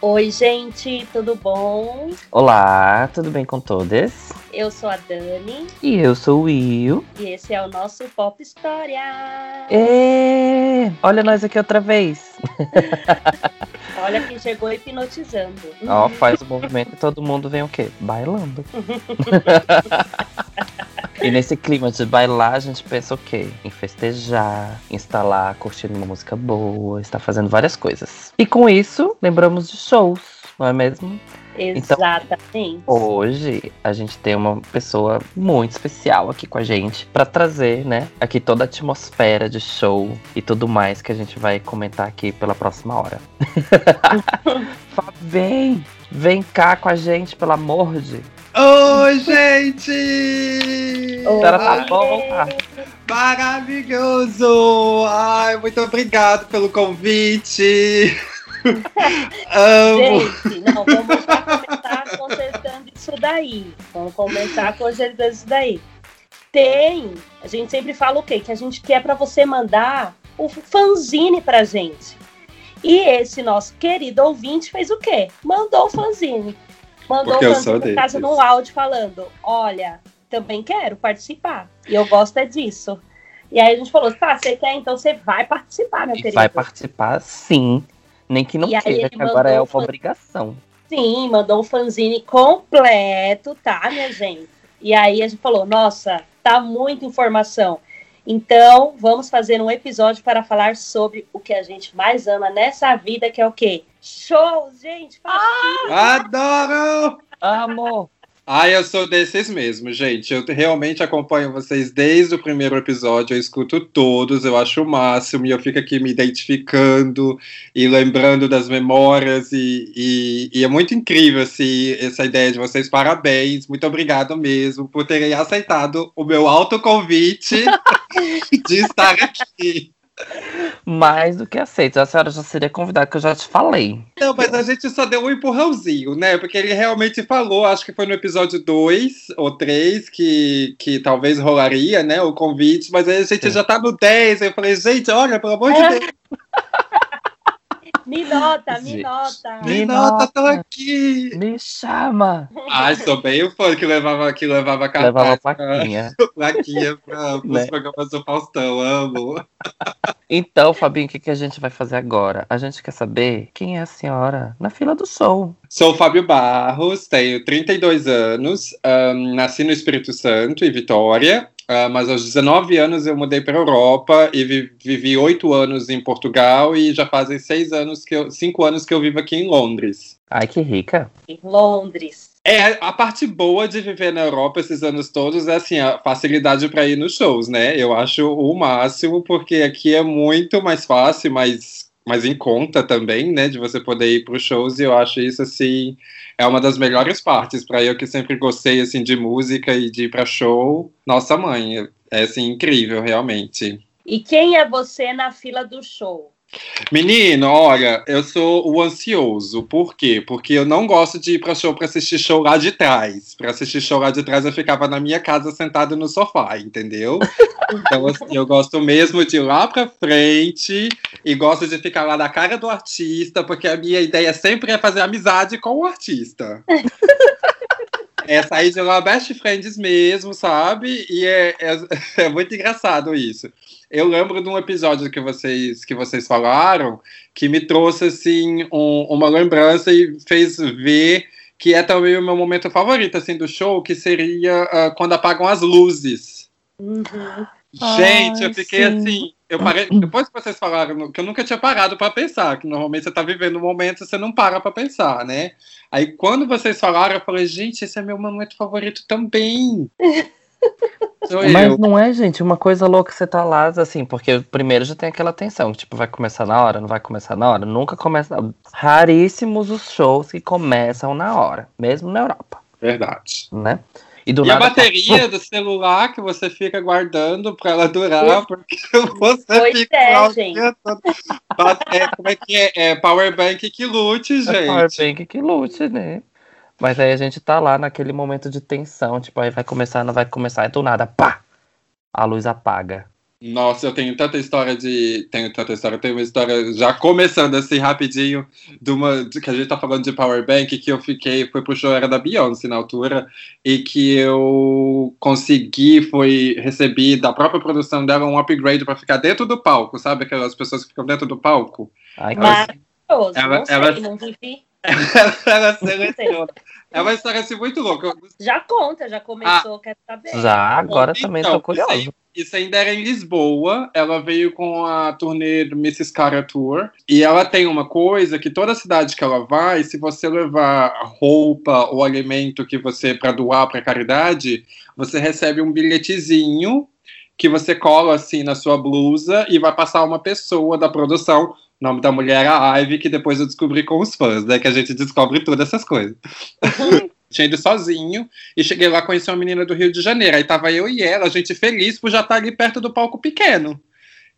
Oi, gente, tudo bom? Olá, tudo bem com todas? Eu sou a Dani. E eu sou o Will. E esse é o nosso Pop História. É, olha nós aqui outra vez. olha quem chegou hipnotizando. Ó, faz o movimento e todo mundo vem o quê? Bailando. E nesse clima de bailar, a gente pensa o quê? Em festejar, instalar, curtindo uma música boa, estar fazendo várias coisas. E com isso, lembramos de shows, não é mesmo? Exatamente. Então, hoje a gente tem uma pessoa muito especial aqui com a gente para trazer, né, aqui toda a atmosfera de show e tudo mais que a gente vai comentar aqui pela próxima hora. vem, vem cá com a gente, pelo amor de Oi, gente! Oi. Tá bom? Maravilhoso! Ai, muito obrigado pelo convite! Gente, não, vamos começar consertando isso daí. Vamos começar consertando isso daí. Tem, a gente sempre fala o quê? Que a gente quer para você mandar o fanzine pra gente. E esse nosso querido ouvinte fez o quê? Mandou o fanzine. Mandou Porque um fanzine casa no áudio falando: Olha, também quero participar. E eu gosto é disso. E aí a gente falou: Tá, você quer, então você vai participar, meu querido. Vai participar, sim. Nem que não e queira, que agora é uma fan... obrigação. Sim, mandou um fanzine completo, tá, minha gente? E aí a gente falou: Nossa, tá muita informação. Então, vamos fazer um episódio para falar sobre o que a gente mais ama nessa vida, que é o quê? Shows, gente! Ah! Adoro! Amo! Ah, eu sou desses mesmo, gente. Eu realmente acompanho vocês desde o primeiro episódio, eu escuto todos, eu acho o máximo, e eu fico aqui me identificando e lembrando das memórias, e, e, e é muito incrível assim, essa ideia de vocês. Parabéns, muito obrigado mesmo por terem aceitado o meu autoconvite de estar aqui. Mais do que aceito. A senhora já seria convidada, que eu já te falei. Não, mas a gente só deu um empurrãozinho, né? Porque ele realmente falou, acho que foi no episódio 2 ou 3 que, que talvez rolaria, né? O convite, mas aí a gente Sim. já tá no 10. Eu falei, gente, olha, pelo amor de é. Deus. Me nota, me nota. Me nota, tô aqui. Me chama. Ai, sou bem o fã que levava, que levava cartaz. Levava plaquinha. plaquinha para os né? programas do Faustão, amo. Então, Fabinho, o que, que a gente vai fazer agora? A gente quer saber quem é a senhora na fila do show. Sou Fábio Barros, tenho 32 anos, um, nasci no Espírito Santo, em Vitória. Uh, mas aos 19 anos eu mudei para a Europa e vi, vivi oito anos em Portugal e já fazem seis anos que eu, cinco anos que eu vivo aqui em Londres. Ai, que rica. Em Londres. É, a parte boa de viver na Europa esses anos todos é assim, a facilidade para ir nos shows, né? Eu acho o máximo, porque aqui é muito mais fácil, mais, mais em conta também, né? De você poder ir para os shows, e eu acho isso assim é uma das melhores partes para eu que sempre gostei assim de música e de ir para show. Nossa mãe, é assim incrível realmente. E quem é você na fila do show? Menino, olha, eu sou o ansioso. Por quê? Porque eu não gosto de ir para show para assistir show lá de trás. Para assistir show lá de trás, eu ficava na minha casa sentado no sofá, entendeu? Então, assim, eu gosto mesmo de ir lá para frente e gosto de ficar lá na cara do artista, porque a minha ideia sempre é fazer amizade com o artista. É sair de lá best friends mesmo, sabe? E é, é, é, muito engraçado isso. Eu lembro de um episódio que vocês, que vocês falaram que me trouxe assim um, uma lembrança e fez ver que é também o meu momento favorito assim do show, que seria uh, quando apagam as luzes. Uhum. Gente, Ai, eu fiquei sim. assim. Eu parei, depois que vocês falaram que eu nunca tinha parado para pensar, que normalmente você tá vivendo um momento e você não para para pensar, né? Aí quando vocês falaram, eu falei, gente, esse é meu momento favorito também. Mas eu. não é, gente, uma coisa louca você tá lá, assim, porque primeiro já tem aquela tensão, tipo, vai começar na hora, não vai começar na hora, nunca começa. Raríssimos os shows que começam na hora, mesmo na Europa. Verdade. Né? E, e a bateria do celular que você fica guardando para ela durar, porque você pois fica é, gente. É, como é que é? é power bank que lute, é gente. É power bank que lute, né? Mas aí a gente tá lá naquele momento de tensão, tipo, aí vai começar, não vai começar, e do nada, pá! A luz apaga. Nossa, eu tenho tanta história de. Tenho tanta história, tenho uma história já começando assim rapidinho, de uma. De, que a gente tá falando de Power Bank, que eu fiquei. Foi pro show, era da Beyoncé na altura, e que eu consegui, foi. Recebi da própria produção dela um upgrade para ficar dentro do palco, sabe? Aquelas pessoas que ficam dentro do palco. Ai, Maravilhoso, ela, não sei, não vivi. Ela seleciona. É uma história assim muito louca. Já conta, já começou, ah, quero saber. Já, agora então, também tô curioso. Isso, isso, ainda era em Lisboa. Ela veio com a turnê do Mrs. Cara Tour. E ela tem uma coisa que toda cidade que ela vai, se você levar roupa ou alimento que você para doar para caridade, você recebe um bilhetezinho que você cola assim na sua blusa e vai passar uma pessoa da produção nome da mulher era Ivy, que depois eu descobri com os fãs, né? Que a gente descobre todas essas coisas. Uhum. Tinha ido sozinho e cheguei lá conheci uma menina do Rio de Janeiro. Aí tava eu e ela, a gente feliz por já estar ali perto do palco pequeno.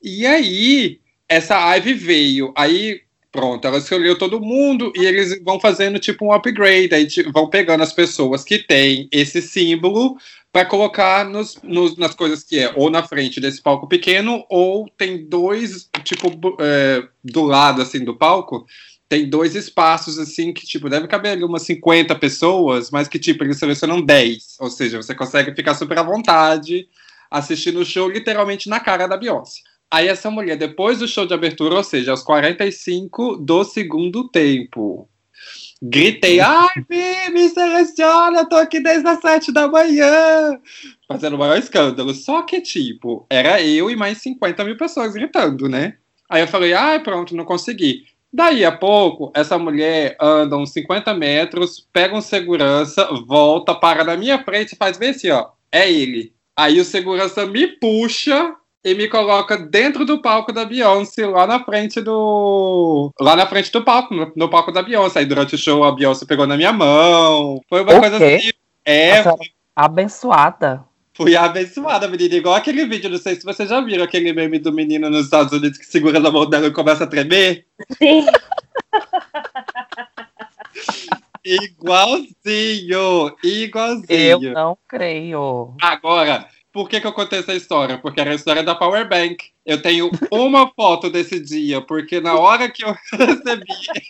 E aí, essa Ivy veio. Aí, pronto, ela escolheu todo mundo e eles vão fazendo tipo um upgrade. Aí vão pegando as pessoas que têm esse símbolo para colocar nos, nos, nas coisas que é ou na frente desse palco pequeno ou tem dois tipo é, do lado assim do palco tem dois espaços assim que tipo deve caber ali umas 50 pessoas mas que tipo eles selecionam 10 ou seja você consegue ficar super à vontade assistindo o show literalmente na cara da Beyoncé. Aí essa mulher depois do show de abertura ou seja aos 45 do segundo tempo Gritei, ai, Bi, me seleciona, eu tô aqui desde as sete da manhã. Fazendo o maior escândalo. Só que, tipo, era eu e mais 50 mil pessoas gritando, né? Aí eu falei, ai, pronto, não consegui. Daí a pouco, essa mulher anda uns 50 metros, pega um segurança, volta, para na minha frente e faz bem assim, ó. É ele. Aí o segurança me puxa e me coloca dentro do palco da Beyoncé, lá na frente do. Lá na frente do palco, no, no palco da Beyoncé. Aí durante o show a Beyoncé pegou na minha mão. Foi uma coisa assim. É. Nossa, abençoada. Fui abençoada, menina. Igual aquele vídeo, não sei se vocês já viram aquele meme do menino nos Estados Unidos que segura na mão dela e começa a tremer. Sim. igualzinho, igualzinho. Eu não creio. Agora, por que, que eu contei essa história? Porque era a história da Power Bank. Eu tenho uma foto desse dia, porque na hora que eu recebi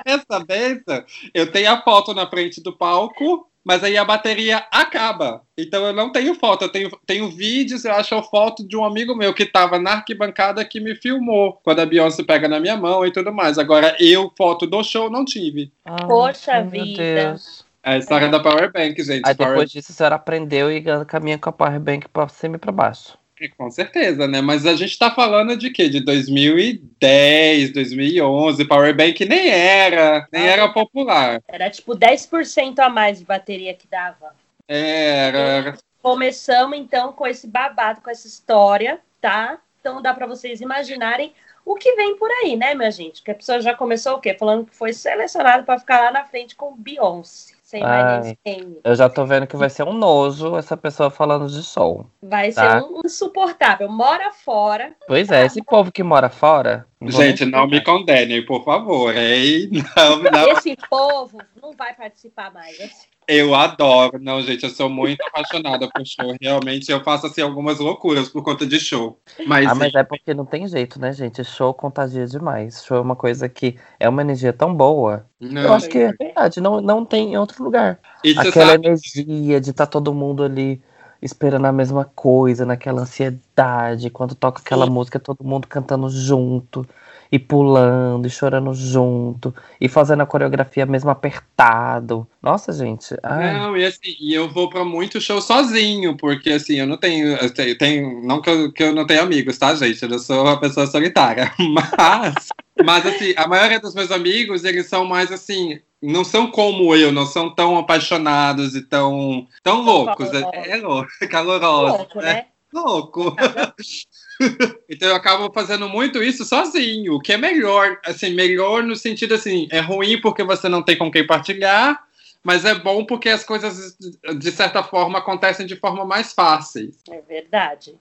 essa benção, eu tenho a foto na frente do palco, mas aí a bateria acaba. Então eu não tenho foto, eu tenho, tenho vídeos, eu acho a foto de um amigo meu que estava na arquibancada que me filmou, quando a Beyoncé pega na minha mão e tudo mais. Agora eu, foto do show, não tive. Ah, Poxa vida. Deus. É a história da Power Bank, gente. Aí Power... depois disso a senhora aprendeu e caminha com a Power Bank pra cima e pra baixo. É, com certeza, né? Mas a gente tá falando de quê? De 2010, 2011. Power Bank nem era, nem era popular. Era tipo 10% a mais de bateria que dava. Era, era. Começamos então com esse babado, com essa história, tá? Então dá para vocês imaginarem o que vem por aí, né, minha gente? Que a pessoa já começou o quê? Falando que foi selecionado para ficar lá na frente com Beyoncé. Sem. Eu já tô vendo que vai ser um nojo essa pessoa falando de sol. Vai tá? ser um insuportável. Mora fora. Pois é, esse povo que mora fora. Gente, não me condenem, por favor, hein? Não, não. Esse povo não vai participar mais. Eu adoro. Não, gente, eu sou muito apaixonada por show. Realmente, eu faço assim algumas loucuras por conta de show. Mas, ah, mas é porque não tem jeito, né, gente? Show contagia demais. Show é uma coisa que é uma energia tão boa. Não, eu acho que é verdade, não, não tem em outro lugar. Aquela sabe... energia de estar tá todo mundo ali esperando a mesma coisa, naquela ansiedade. Quando toca aquela Sim. música, todo mundo cantando junto e pulando e chorando junto e fazendo a coreografia mesmo apertado. Nossa, gente. Ai. Não, e assim, e eu vou para muito show sozinho, porque assim, eu não tenho, eu tenho, tenho não que eu, que eu não tenho amigos, tá, gente? Eu sou uma pessoa solitária, mas mas assim, a maioria dos meus amigos, eles são mais assim, não são como eu, não são tão apaixonados e tão, tão loucos. É, é louco, calorosos. Louco, né? né? Louco. então eu acabo fazendo muito isso sozinho, o que é melhor, assim, melhor no sentido assim, é ruim porque você não tem com quem partilhar, mas é bom porque as coisas de certa forma acontecem de forma mais fácil. É verdade.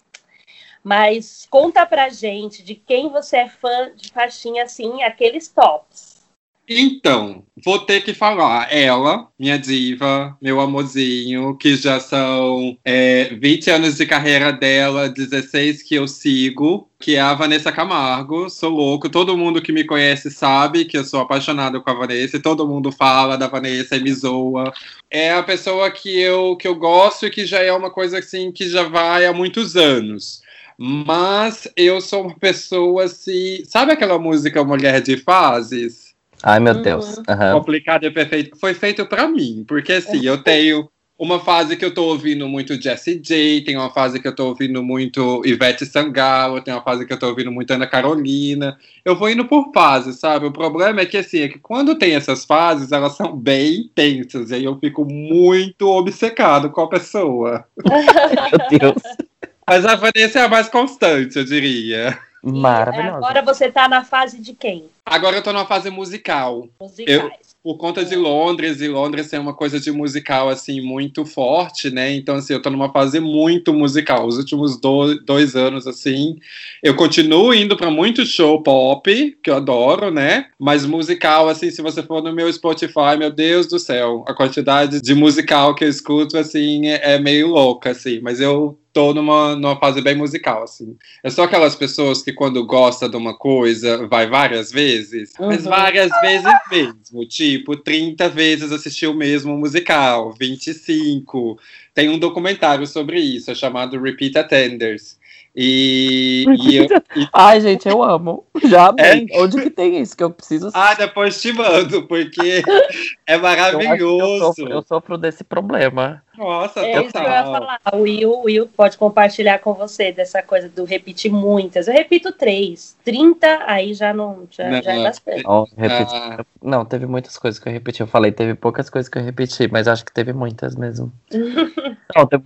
Mas conta pra gente de quem você é fã de faixinha assim, aqueles tops. Então, vou ter que falar. Ela, minha diva, meu amorzinho, que já são é, 20 anos de carreira dela, 16 que eu sigo, que é a Vanessa Camargo. Sou louco, todo mundo que me conhece sabe que eu sou apaixonado com a Vanessa, e todo mundo fala da Vanessa e me zoa. É a pessoa que eu, que eu gosto e que já é uma coisa assim que já vai há muitos anos. Mas eu sou uma pessoa assim. Sabe aquela música Mulher de Fases? Ai, meu uhum. Deus. Uhum. Complicado e perfeito. Foi feito para mim, porque assim, eu tenho uma fase que eu tô ouvindo muito Jessie J, tem uma fase que eu tô ouvindo muito Ivete Sangalo, tem uma fase que eu tô ouvindo muito Ana Carolina. Eu vou indo por fases, sabe? O problema é que assim, é que quando tem essas fases, elas são bem intensas, e aí eu fico muito obcecado com a pessoa. Meu Deus. Mas a Vanessa é a mais constante, eu diria. Maravilhosa. Agora você tá na fase de quem? Agora eu tô numa fase musical. Musicais. Eu, por conta de Londres, e Londres tem uma coisa de musical, assim, muito forte, né? Então, assim, eu tô numa fase muito musical. Os últimos do, dois anos, assim, eu continuo indo para muito show pop, que eu adoro, né? Mas musical, assim, se você for no meu Spotify, meu Deus do céu, a quantidade de musical que eu escuto, assim, é, é meio louca, assim. Mas eu tô numa, numa fase bem musical, assim. Eu sou aquelas pessoas que quando gosta de uma coisa, vai várias vezes, uhum. mas várias vezes mesmo. Tipo, 30 vezes assistiu o mesmo musical, 25. Tem um documentário sobre isso, é chamado Repeat Attenders. E, e eu, e... Ai, gente, eu amo. Já amei. É? Onde que tem isso que eu preciso Ah, depois te mando, porque é maravilhoso. Eu, eu, sofro, eu sofro desse problema. Nossa, é total. isso que eu ia falar. O Will, o Will pode compartilhar com você dessa coisa do repetir muitas. Eu repito três. 30, aí já não, já, não, já é bastante. Não, repeti, ah. não, teve muitas coisas que eu repeti. Eu falei, teve poucas coisas que eu repeti, mas acho que teve muitas mesmo. não, teve,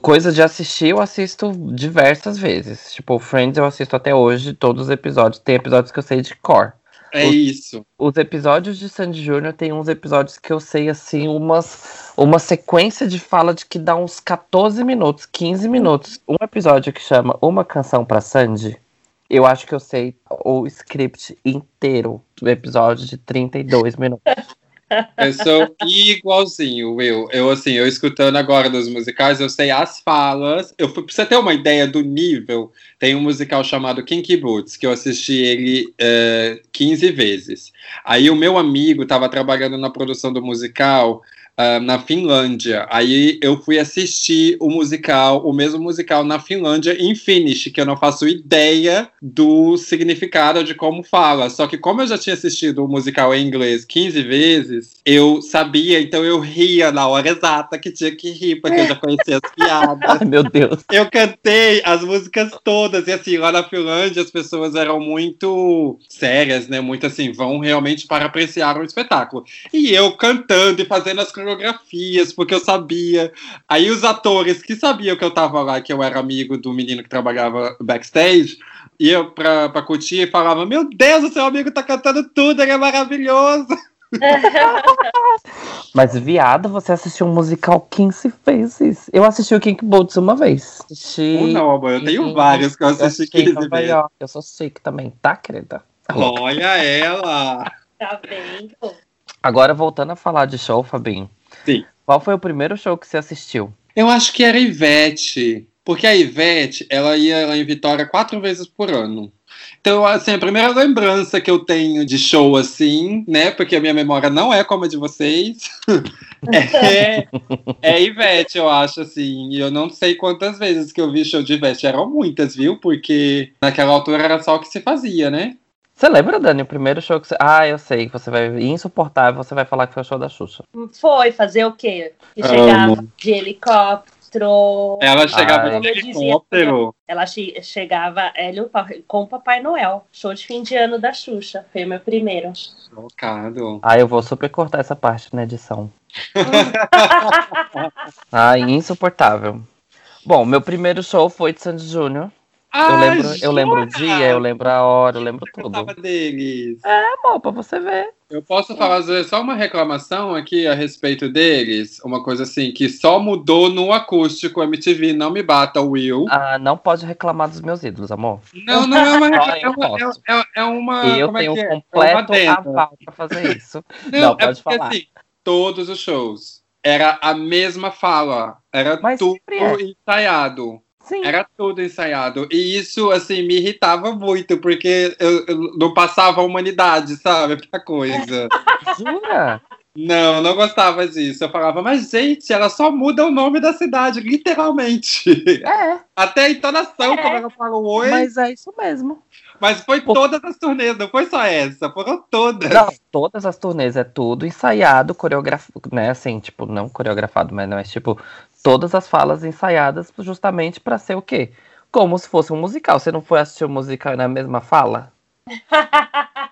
coisas de assistir, eu assisto diversas vezes. Tipo, Friends eu assisto até hoje, todos os episódios. Tem episódios que eu sei de core. É os, isso. Os episódios de Sandy Júnior tem uns episódios que eu sei, assim, umas, uma sequência de fala de que dá uns 14 minutos, 15 minutos. Um episódio que chama Uma Canção para Sandy. Eu acho que eu sei o script inteiro do episódio de 32 minutos. Eu sou igualzinho, Will. Eu, assim, eu escutando agora dos musicais, eu sei as falas. Eu fui, pra você ter uma ideia do nível, tem um musical chamado Kinky Boots, que eu assisti ele uh, eh, 15 vezes. Aí o meu amigo estava trabalhando na produção do musical uh, na Finlândia. Aí eu fui assistir o musical, o mesmo musical na Finlândia, em Finnish, que eu não faço ideia do significado de como fala. Só que como eu já tinha assistido o musical em inglês 15 vezes, eu sabia, então eu ria na hora exata que tinha que rir, porque eu já conhecia as piadas. Ai, meu Deus. Eu cantei as músicas todas, e assim, lá na Finlândia as pessoas eram muito sérias, né? Muito assim, vão realmente para apreciar o espetáculo. E eu cantando e fazendo as coreografias, porque eu sabia. Aí os atores que sabiam que eu tava lá, que eu era amigo do menino que trabalhava backstage, ia pra, pra curtir e falava: Meu Deus, o seu amigo tá cantando tudo, ele é maravilhoso. Mas, viado, você assistiu um musical 15 vezes. Eu assisti o King Boots uma vez. Assisti... Não, amor, eu tenho vários que eu assisti eu 15 vezes. Eu sou chique também, tá, querida? Olha ela! Tá vendo? Agora, voltando a falar de show, Fabinho. Sim. Qual foi o primeiro show que você assistiu? Eu acho que era Ivete. Porque a Ivete, ela ia lá em Vitória quatro vezes por ano. Então, assim, a primeira lembrança que eu tenho de show, assim, né? Porque a minha memória não é como a de vocês. é, é Ivete, eu acho, assim. E eu não sei quantas vezes que eu vi show de Ivete. Eram muitas, viu? Porque naquela altura era só o que se fazia, né? Você lembra, Dani, o primeiro show que você. Ah, eu sei, que você vai. Insuportável, você vai falar que foi o show da Xuxa. Foi, fazer o quê? Que chegava de helicóptero. Ela chegava de helicóptero. ela che chegava Hélio, com o Papai Noel. Show de fim de ano da Xuxa. Foi o meu primeiro. Chocado. Ah, eu vou super cortar essa parte na edição. ah, insuportável. Bom, meu primeiro show foi de Sandy Júnior eu lembro, eu lembro o dia, eu lembro a hora, eu lembro eu tudo. deles. É, amor, pra você ver. Eu posso fazer só uma reclamação aqui a respeito deles? Uma coisa assim, que só mudou no acústico MTV, não me bata, Will. Ah, não pode reclamar dos meus ídolos, amor. Não, não é uma reclamação. É, é, é, uma. Eu como tenho é que um completo é? aval pra fazer isso. Não, não é pode porque falar. assim, todos os shows era a mesma fala. Era Mas tudo é. ensaiado. Sim. Era tudo ensaiado. E isso, assim, me irritava muito, porque eu, eu não passava a humanidade, sabe? Pra coisa. Jura? Não, não gostava disso. Eu falava, mas, gente, ela só muda o nome da cidade, literalmente. É, Até a entonação, É. como ela falou oi. Mas, mas é isso mesmo. foi Pô. todas as turnês, não foi só essa, foram todas. Não, todas as turnês é tudo ensaiado, coreografado, né? Assim, tipo, não coreografado, mas não é tipo, todas as falas ensaiadas justamente pra ser o quê? Como se fosse um musical. Você não foi assistir o musical na mesma fala?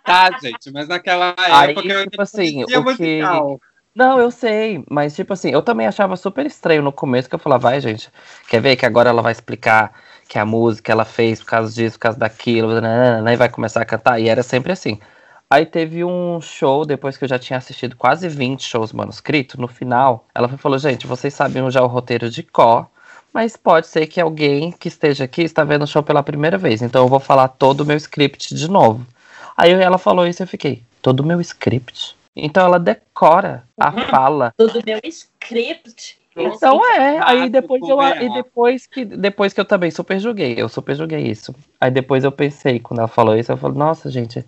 Tá, gente, mas naquela Aí, época eu tipo assim, o que- musical. Não, eu sei, mas tipo assim, eu também achava super estranho no começo que eu falava, vai, gente, quer ver que agora ela vai explicar que a música ela fez por causa disso, por causa daquilo, nananana, e vai começar a cantar, e era sempre assim. Aí teve um show, depois que eu já tinha assistido quase 20 shows manuscritos, no final, ela falou, gente, vocês sabiam já o roteiro de có, mas pode ser que alguém que esteja aqui está vendo o show pela primeira vez, então eu vou falar todo o meu script de novo. Aí ela falou isso e eu fiquei, todo o meu script? Então ela decora a Uhum. fala. Tudo meu script. Então é, aí depois eu e depois que depois que eu também super julguei, eu super julguei isso. Aí depois eu pensei, quando ela falou isso, eu falei, nossa, gente,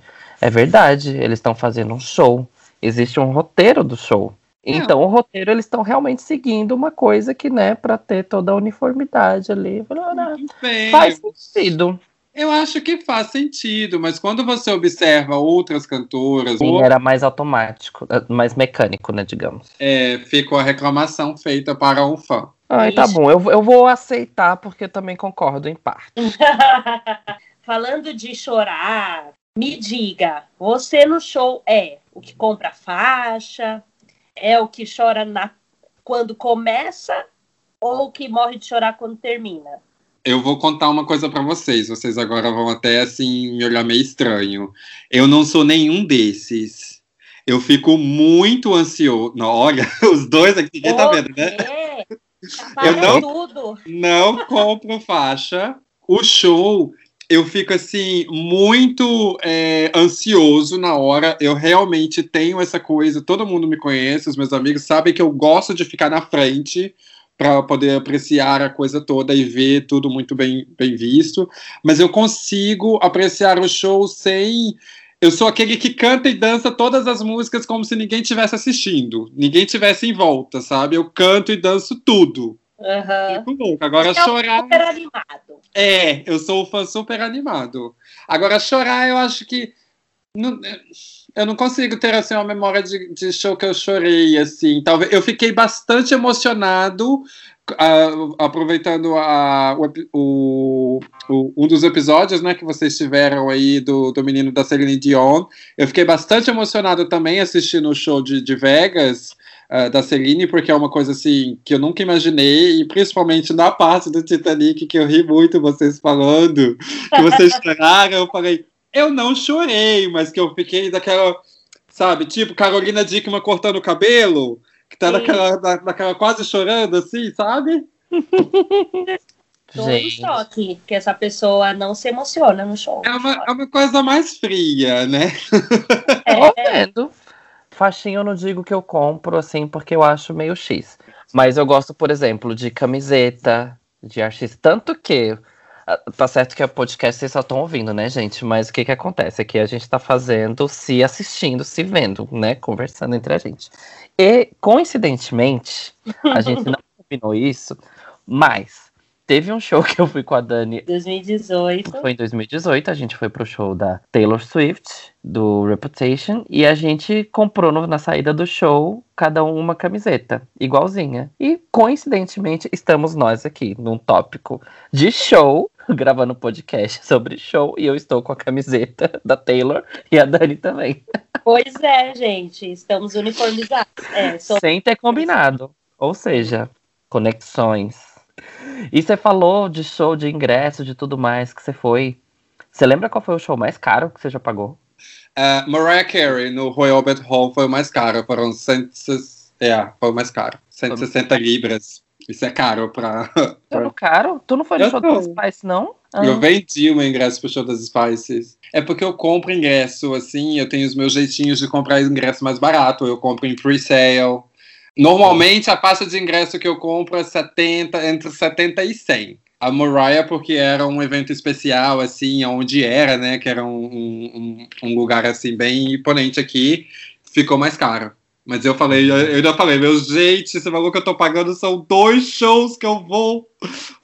é verdade, eles estão fazendo um show. Existe um roteiro do show. Então, o roteiro eles estão realmente seguindo uma coisa que, né, pra ter toda a uniformidade ali. Não, faz sentido. Eu acho que faz sentido, mas quando você observa outras cantoras, Sim, era mais automático, eh, mais mecânico, né, digamos. é, ficou a reclamação feita para um fã. Ai, tá bom, eu, eu vou aceitar porque eu também concordo em parte. Falando de chorar, me diga, você no show é o que compra faixa, é o que chora na quando começa ou o que morre de chorar quando termina? Eu vou contar uma coisa para vocês. Vocês agora vão até assim me olhar meio estranho. Eu não sou nenhum desses. Eu fico muito ansioso. Não, olha, os dois aqui, ninguém tá vendo, né? É, Eu não- tudo. Não compro faixa. O show, eu fico assim, muito é, ansioso na hora. Eu realmente tenho essa coisa. Todo mundo me conhece, os meus amigos sabem que eu gosto de ficar na frente para poder apreciar a coisa toda e ver tudo muito bem, bem visto. Mas eu consigo apreciar o show sem. Eu sou aquele que canta e dança todas as músicas como se ninguém estivesse assistindo, ninguém tivesse em volta, sabe? Eu canto e danço tudo. Aham. Fico louco. Agora Você é chorar. super animado. É, eu sou um fã super animado. Agora, chorar, eu acho que. não- eu não consigo ter assim, uma memória de, de show que eu chorei, assim. Talvez eu fiquei bastante emocionado. ah, aproveitando a- o o- o- um dos episódios né, que vocês tiveram aí do, do menino da Celine Dion, eu fiquei bastante emocionado também assistindo o show de, de Vegas, ah, da Celine, porque é uma coisa assim que eu nunca imaginei, e principalmente na parte do Titanic, que eu ri muito vocês falando, que vocês choraram, eu falei, eu não chorei, mas que eu fiquei daquela, sabe, tipo Carolina Dickman cortando o cabelo, que tá Sim. naquela, na- naquela quase chorando assim, sabe? Tô em Gente, choque que essa pessoa não se emociona no show. É uma, é uma coisa mais fria, né? É, vendo. Faixinha eu não digo que eu compro, assim, porque eu acho meio X. Mas eu gosto, por exemplo, de camiseta, de artista. Tanto que. ah, Tá certo que é podcast vocês só estão ouvindo, né, gente? Mas o que que acontece? Aqui a gente tá fazendo, se assistindo, se vendo, né? Conversando entre a gente. E, coincidentemente, a gente não combinou isso, mas teve um show que eu fui com a Dani 2018. foi em 2018, a gente foi pro show da Taylor Swift, do Reputation, e a gente comprou no- na saída do show cada um uma camiseta, igualzinha. E coincidentemente estamos nós aqui num tópico de show, gravando um podcast sobre show, e eu estou com a camiseta da Taylor e a Dani também, Pois é, gente, estamos uniformizados. É, sem ter combinado. Ou seja, conexões. E você falou de show, de ingresso, de tudo mais que você foi. Você lembra qual foi o show mais caro que você já pagou? Uh, Mariah Carey no Royal Albert Hall foi o mais caro, foram 160, é, foi o mais caro, 160 libras. Isso é caro pra. pra... caro? Tu não foi no eu show das Spice, não? Ah. Eu vendi o meu ingresso pro show das Spices. É porque eu compro ingresso, assim, eu tenho os meus jeitinhos de comprar ingresso mais barato. Eu compro em pre-sale. Normalmente a faixa de ingresso que eu compro é 70, entre 70 e 100. A Mariah, porque era um evento especial, assim, onde era, né? Que era um, um, um lugar, assim, bem imponente aqui, ficou mais caro. Mas eu falei, eu ainda falei, meu gente, esse valor que eu tô pagando são dois shows que eu vou.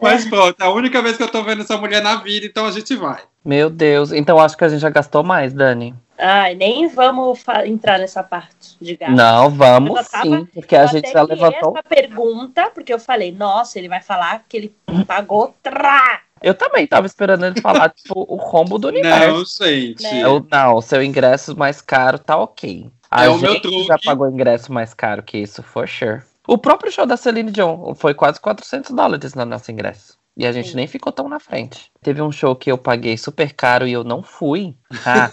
Mas é. pronto, é a única vez que eu tô vendo essa mulher na vida, então a gente vai. Meu Deus, então acho que a gente já gastou mais, Dani. Ai, nem vamos entrar nessa parte de gasto. Não, vamos tava, sim, porque a gente já levantou. essa pergunta, porque eu falei, nossa, ele vai falar que ele pagou trá. Eu também tava esperando ele falar, tipo, o combo do universo. Não, gente. Né? Eu, não, o seu ingresso mais caro tá ok. A é o meu truque. já pagou ingresso mais caro que isso, for sure. O próprio show da Celine Dion foi quase 400 dólares no nosso ingresso. E a gente Sim. nem ficou tão na frente. Teve um show que eu paguei super caro e eu não fui. Ah,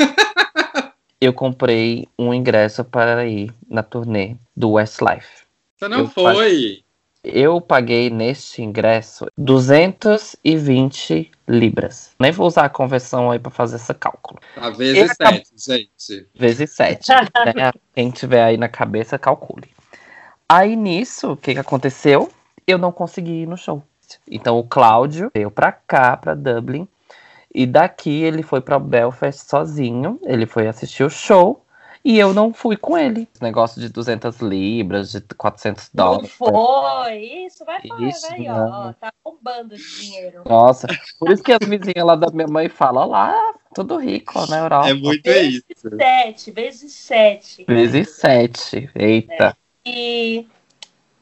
eu comprei um ingresso para ir na turnê do Westlife. Você não eu foi? Eu paguei neste ingresso 220 libras. Nem vou usar a conversão aí para fazer esse cálculo. Tá, vezes 7, acabou... gente. Vezes 7. né? Quem tiver aí na cabeça, calcule. Aí nisso, o que, que aconteceu? Eu não consegui ir no show. Então o Cláudio veio para cá, para Dublin, e daqui ele foi para Belfast sozinho. Ele foi assistir o show. E eu não fui com ele. Esse negócio de 200 libras, de 400 dólares. Não foi, isso, vai falar, vai, ó, tá bombando esse dinheiro. Nossa, por isso que as vizinhas lá da minha mãe falam, lá, tudo rico na Europa. É muito vezes isso. Sete, vezes sete. Vezes sete, eita. É. E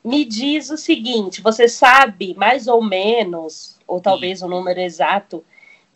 me diz o seguinte, você sabe mais ou menos, ou talvez o número exato,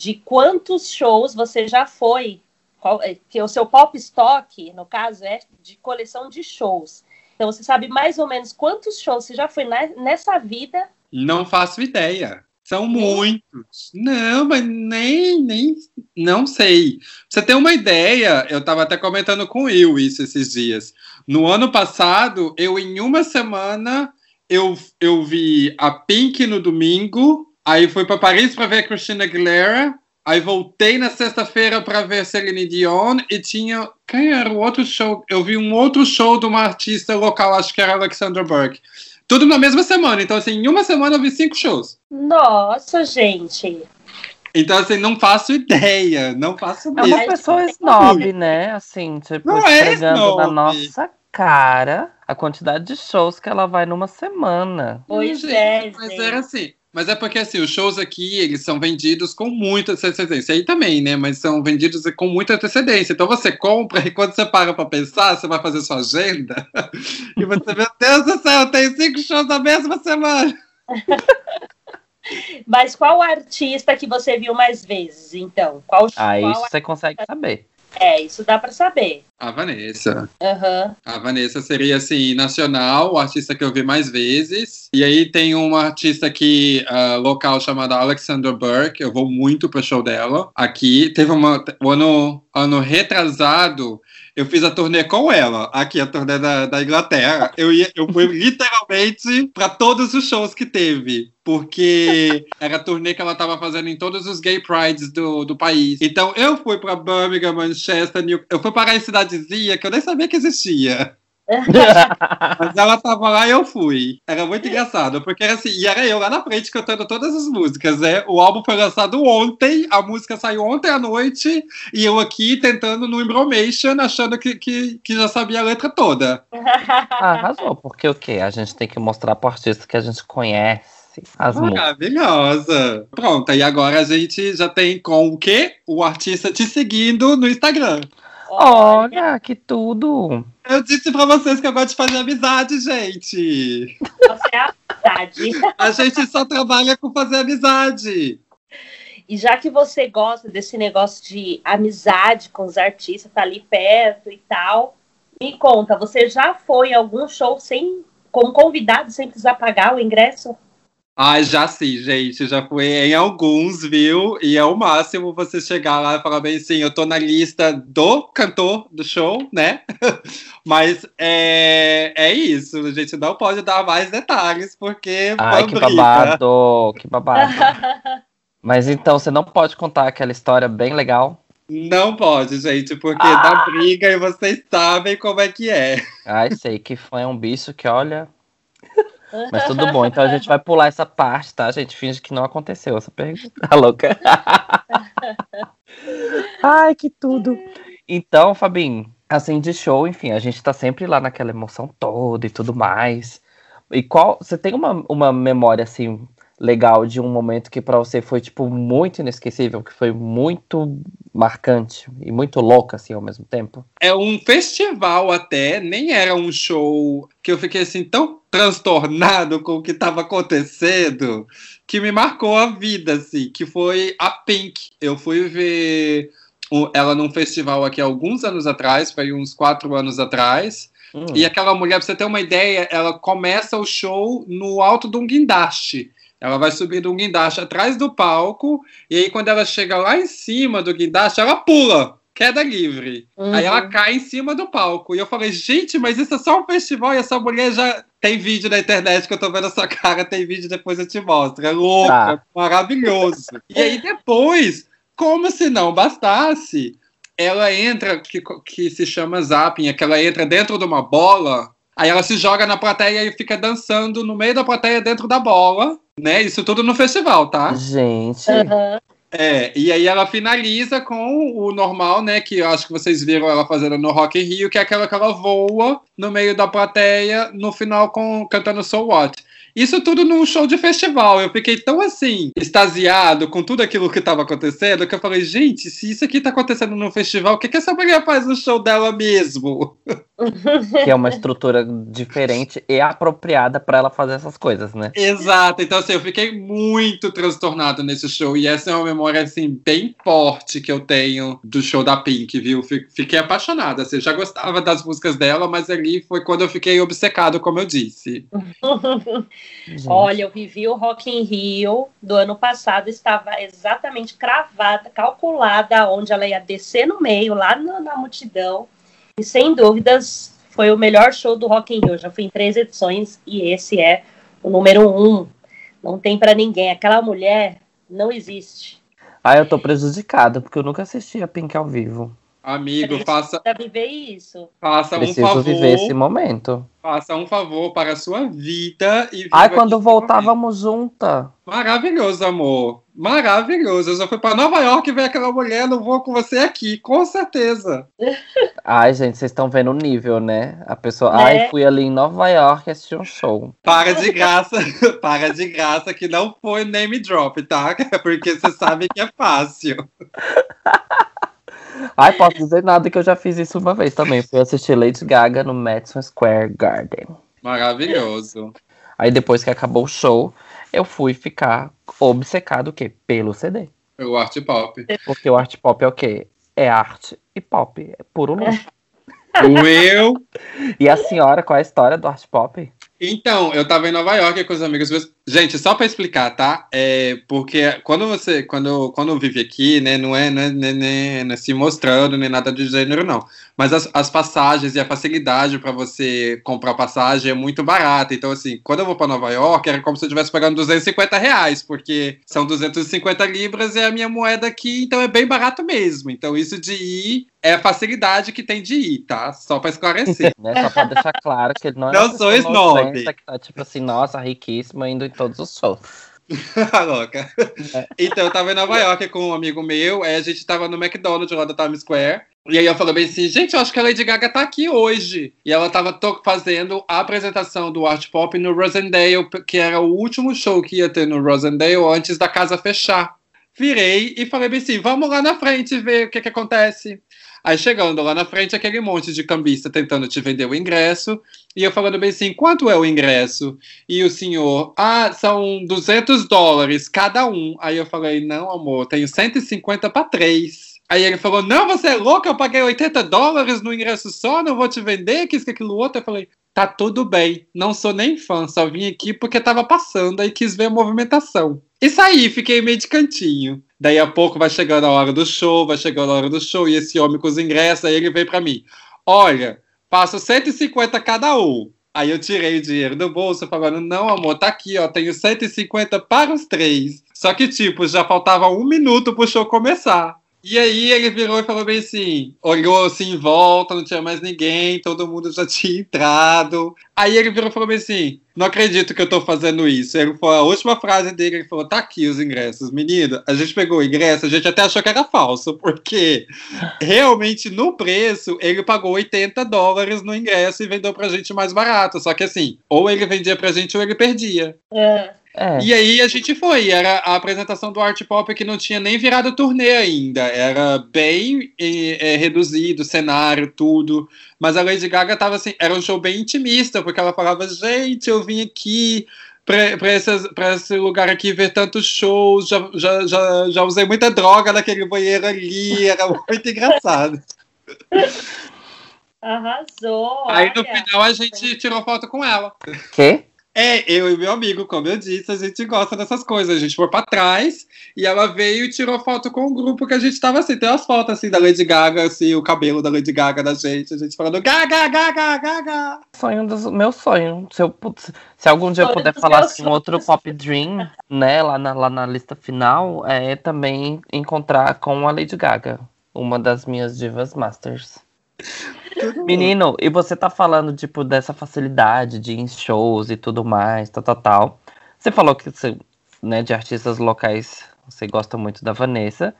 de quantos shows você já foi qual, é, que o seu pop stock, no caso, é de coleção de shows. Então você sabe mais ou menos quantos shows você já foi nessa vida? Não faço ideia. São muitos. Não, mas nem, nem, não sei. Pra você ter uma ideia, eu estava até comentando com o Will isso esses dias. No ano passado, eu em uma semana, eu, eu vi a Pink no domingo, aí fui para Paris para ver a Christina Aguilera, Aí voltei na sexta-feira para ver Celine Dion e tinha. Quem era o outro show? Eu vi um outro show de uma artista local, acho que era Alexandra Burke. Tudo na mesma semana. Então, assim, em uma semana eu vi cinco shows. Nossa, gente. Então, assim, não faço ideia. Não faço mesmo. É uma pessoa snob, né? Assim, tipo, não esfregando é na nossa cara a quantidade de shows que ela vai numa semana. Pois é, Mas era assim, mas é porque assim, os shows aqui, eles são vendidos com muita antecedência. Aí também, né? Mas são vendidos com muita antecedência. Então você compra e quando você para pra pensar, você vai fazer sua agenda. e você, meu Deus do céu, eu tenho cinco shows na mesma semana. Mas qual artista que você viu mais vezes, então? Qual, ah, qual isso você consegue saber. É, isso dá para saber. A Vanessa. Uhum. A Vanessa seria, assim, nacional, o artista que eu vi mais vezes. E aí tem uma artista aqui, uh, local, chamada Alexander Burke. Eu vou muito pro show dela. Aqui, teve uma... O ano, ano retrasado, eu fiz a turnê com ela, aqui a turnê da, da Inglaterra. Eu, ia, eu fui literalmente para todos os shows que teve, porque era a turnê que ela estava fazendo em todos os gay prides do, do país. Então eu fui para Birmingham, Manchester, New... eu fui para a cidadezinha que eu nem sabia que existia. Mas ela tava lá e eu fui. Era muito engraçado, porque era assim, e era eu lá na frente cantando todas as músicas, né? O álbum foi lançado ontem, a música saiu ontem à noite, e eu aqui tentando no Embromation, achando que, que, que já sabia a letra toda. Ah, arrasou, porque o quê? A gente tem que mostrar pro artista que a gente conhece. As Maravilhosa! Pronto, e agora a gente já tem com o quê? O artista te seguindo no Instagram. Olha, que tudo! Eu disse pra vocês que eu gosto de fazer amizade, gente. Você é amizade. A gente só trabalha com fazer amizade. E já que você gosta desse negócio de amizade com os artistas, tá ali perto e tal, me conta, você já foi em algum show sem, como convidado, sem precisar pagar o ingresso? Ah, já sim, gente. Já fui em alguns, viu? E é o máximo você chegar lá e falar bem assim: eu tô na lista do cantor do show, né? Mas é, é isso, a gente não pode dar mais detalhes, porque. Ai, que babado! Que babado. Mas então, você não pode contar aquela história bem legal? Não pode, gente, porque ah! dá briga e vocês sabem como é que é. Ai, sei que foi um bicho que, olha, mas tudo bom, então a gente vai pular essa parte, tá? A gente finge que não aconteceu essa pergunta. Tá louca? Ai, que tudo. Então, Fabinho, assim, de show, enfim, a gente tá sempre lá naquela emoção toda e tudo mais. E qual. Você tem uma, uma memória, assim, legal de um momento que para você foi, tipo, muito inesquecível, que foi muito marcante e muito louca, assim, ao mesmo tempo? É um festival até, nem era um show que eu fiquei, assim, tão transtornado com o que estava acontecendo que me marcou a vida, assim, que foi a Pink. Eu fui ver ela num festival aqui alguns anos atrás, foi uns quatro anos atrás, Hum. E aquela mulher, pra você ter uma ideia, ela começa o show no alto de um guindaste. Ela vai subir de um guindaste atrás do palco, e aí quando ela chega lá em cima do guindaste, ela pula, queda livre. Uhum. Aí ela cai em cima do palco. E eu falei, gente, mas isso é só um festival e essa mulher já. Tem vídeo na internet que eu tô vendo a sua cara, tem vídeo depois eu te mostro. É louca, tá. maravilhoso. e aí depois, como se não bastasse, ela entra, que, que se chama zapping, é que ela entra dentro de uma bola Aí ela se joga na plateia e fica dançando no meio da plateia dentro da bola, né? Isso tudo no festival, tá? Gente. Uhum. É, e aí ela finaliza com o normal, né? Que eu acho que vocês viram ela fazendo no Rock in Rio, que é aquela que ela voa no meio da plateia, no final com cantando So What. Isso tudo num show de festival. Eu fiquei tão assim, extasiado com tudo aquilo que estava acontecendo, que eu falei, gente, se isso aqui está acontecendo num festival, o que, que essa mulher faz no show dela mesmo? Que é uma estrutura diferente e apropriada para ela fazer essas coisas, né? Exato. Então, assim, eu fiquei muito transtornado nesse show. E essa é uma memória, assim, bem forte que eu tenho do show da Pink, viu? Fiquei apaixonada. Assim, eu já gostava das músicas dela, mas ali foi quando eu fiquei obcecado, como eu disse. Olha, eu vivi o Rock in Rio do ano passado, estava exatamente cravada, calculada onde ela ia descer no meio, lá na, na multidão. E sem dúvidas foi o melhor show do Rock in Rio. Eu já fui em três edições e esse é o número um. Não tem para ninguém. Aquela mulher não existe. Ah, eu tô prejudicado, porque eu nunca assisti a Pink ao vivo. Amigo, faça. viver isso. Faça Preciso um favor. viver esse momento. Faça um favor para a sua vida e Ai, quando voltar, vamos junta. Maravilhoso, amor. Maravilhoso. Eu já fui para Nova York ver aquela mulher, não vou com você aqui, com certeza. Ai, gente, vocês estão vendo o nível, né? A pessoa. Né? Ai, fui ali em Nova York assistir um show. Para de graça, para de graça, que não foi name drop, tá? Porque você sabe que é fácil. Ai, posso dizer nada que eu já fiz isso uma vez também. Fui assistir Lady Gaga no Madison Square Garden. Maravilhoso. Aí depois que acabou o show, eu fui ficar obcecado o quê? Pelo CD. Pelo art pop. Porque o art pop é o quê? É arte e pop. É puro luxo. O eu. E a senhora, qual é a história do art pop? Então, eu tava em Nova York com os amigos meus. Gente, só para explicar, tá? É porque quando você, quando, quando vive aqui, né, não é, não é, nem, nem, não é se mostrando nem nada de gênero, não. Mas as, as passagens e a facilidade para você comprar passagem é muito barata. Então, assim, quando eu vou para Nova York, era como se eu estivesse pagando 250 reais, porque são 250 libras e é a minha moeda aqui, então é bem barato mesmo. Então, isso de ir é a facilidade que tem de ir, tá? Só para esclarecer. né? Só para deixar claro que ele não é não sou snob. que tá tipo assim, nossa, riquíssima, indo em todos os shows. louca. É. Então, eu tava em Nova York com um amigo meu, aí a gente tava no McDonald's lá da Times Square. E aí eu falei bem assim, gente, eu acho que a Lady Gaga tá aqui hoje. E ela tava fazendo a apresentação do Art Pop no Rosendale, que era o último show que ia ter no Rosendale antes da casa fechar. Virei e falei bem assim, vamos lá na frente ver o que que acontece. Aí chegando lá na frente, aquele monte de cambista tentando te vender o ingresso, e eu falando bem assim, quanto é o ingresso? E o senhor, ah, são 200 dólares cada um. Aí eu falei, não, amor, tenho 150 para três. Aí ele falou, não, você é louca, eu paguei 80 dólares no ingresso só, não vou te vender, que isso, que aquilo outro. Eu falei, tá tudo bem, não sou nem fã, só vim aqui porque tava passando e quis ver a movimentação. E saí, fiquei meio de cantinho. Daí a pouco vai chegando a hora do show, vai chegando a hora do show, e esse homem com os ingressos, aí ele veio para mim. Olha, passo 150 cada um. Aí eu tirei o dinheiro do bolso, falando, não, amor, tá aqui, ó, tenho 150 para os três. Só que, tipo, já faltava um minuto pro show começar. E aí ele virou e falou bem assim, olhou assim em volta, não tinha mais ninguém, todo mundo já tinha entrado. Aí ele virou e falou bem assim, não acredito que eu tô fazendo isso. Ele a última frase dele, ele falou, tá aqui os ingressos. Menino, a gente pegou o ingresso, a gente até achou que era falso, porque realmente no preço, ele pagou 80 dólares no ingresso e vendeu pra gente mais barato. Só que assim, ou ele vendia pra gente ou ele perdia. É. É. E aí a gente foi, era a apresentação do Art Pop que não tinha nem virado turnê ainda, era bem é, reduzido, cenário, tudo. Mas a Lady Gaga tava assim, era um show bem intimista, porque ela falava, gente, eu vim aqui para esse lugar aqui ver tantos shows, já, já, já, já usei muita droga naquele banheiro ali, era muito engraçado. Arrasou! Aí no final a gente tirou foto com ela. Quê? É, eu e meu amigo, como eu disse, a gente gosta dessas coisas. A gente foi pra trás e ela veio e tirou foto com o grupo que a gente tava assim. Tem as fotos assim da Lady Gaga, assim, o cabelo da Lady Gaga da gente, a gente falando Gaga, Gaga, Gaga. Sonho dos, meu sonho. Se, eu, se algum dia eu puder falar assim, um outro pop dream, né, lá na, lá na lista final, é também encontrar com a Lady Gaga, uma das minhas divas masters. Menino, e você tá falando, tipo, dessa facilidade de em shows e tudo mais, tal, tal, tal. Você falou que você, né, de artistas locais, você gosta muito da Vanessa,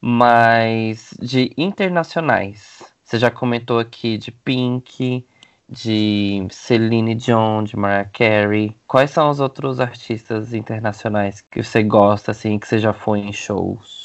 mas de internacionais. Você já comentou aqui de Pink, de Celine Dion, de Mariah Carey. Quais são os outros artistas internacionais que você gosta, assim, que você já foi em shows?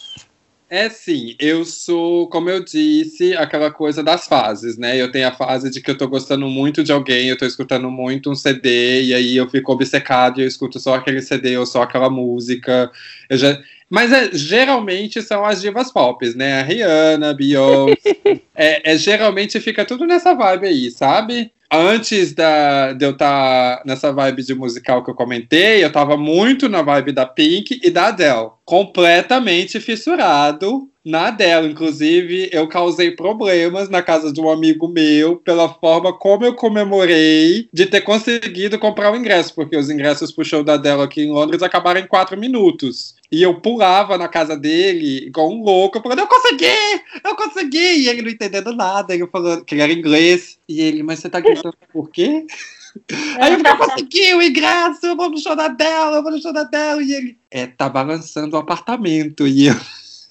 É sim, eu sou, como eu disse, aquela coisa das fases, né? Eu tenho a fase de que eu tô gostando muito de alguém, eu tô escutando muito um CD, e aí eu fico obcecado e eu escuto só aquele CD ou só aquela música. Eu já... Mas é, geralmente são as divas pop, né? A Rihanna, Beyoncé. é, é, geralmente fica tudo nessa vibe aí, sabe? antes da, de eu estar tá nessa vibe de musical que eu comentei, eu estava muito na vibe da Pink e da Adele. Completamente fissurado na Adele. Inclusive, eu causei problemas na casa de um amigo meu pela forma como eu comemorei de ter conseguido comprar o ingresso, porque os ingressos pro show da Adele aqui em Londres acabaram em quatro minutos. E eu pulava na casa dele, igual um louco, falando, eu consegui! Eu consegui! E ele não entendendo nada, ele falando que ele era inglês. E ele, mas você tá gritando por quê? Aí eu eu consegui o ingresso, eu vou no show da dela, eu vou no show da dela. E ele, é, tá balançando o apartamento. E eu.